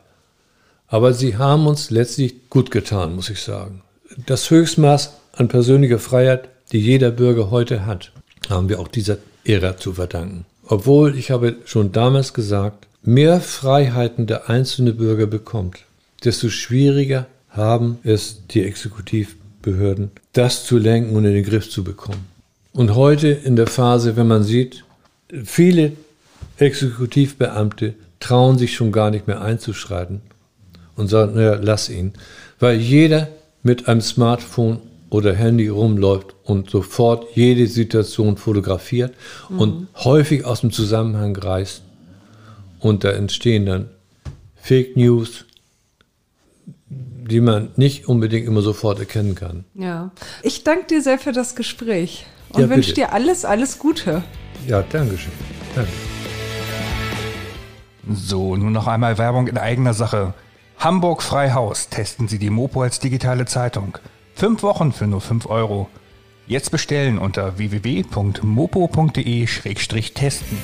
Aber sie haben uns letztlich gut getan, muss ich sagen. Das Höchstmaß an persönlicher Freiheit, die jeder Bürger heute hat, haben wir auch dieser Ära zu verdanken. Obwohl, ich habe schon damals gesagt, mehr Freiheiten der einzelne Bürger bekommt, desto schwieriger haben es die Exekutivbehörden, das zu lenken und in den Griff zu bekommen. Und heute in der Phase, wenn man sieht, viele Exekutivbeamte trauen sich schon gar nicht mehr einzuschreiten und sagen, naja, lass ihn. Weil jeder mit einem Smartphone oder Handy rumläuft und sofort jede Situation fotografiert mhm. und häufig aus dem Zusammenhang reißt. Und da entstehen dann Fake News, die man nicht unbedingt immer sofort erkennen kann. Ja. Ich danke dir sehr für das Gespräch und ja, wünsche dir alles, alles Gute. Ja, danke schön. Danke. So, nun noch einmal Werbung in eigener Sache. Hamburg Freihaus testen Sie die Mopo als digitale Zeitung. Fünf Wochen für nur 5 Euro. Jetzt bestellen unter www.mopo.de-testen.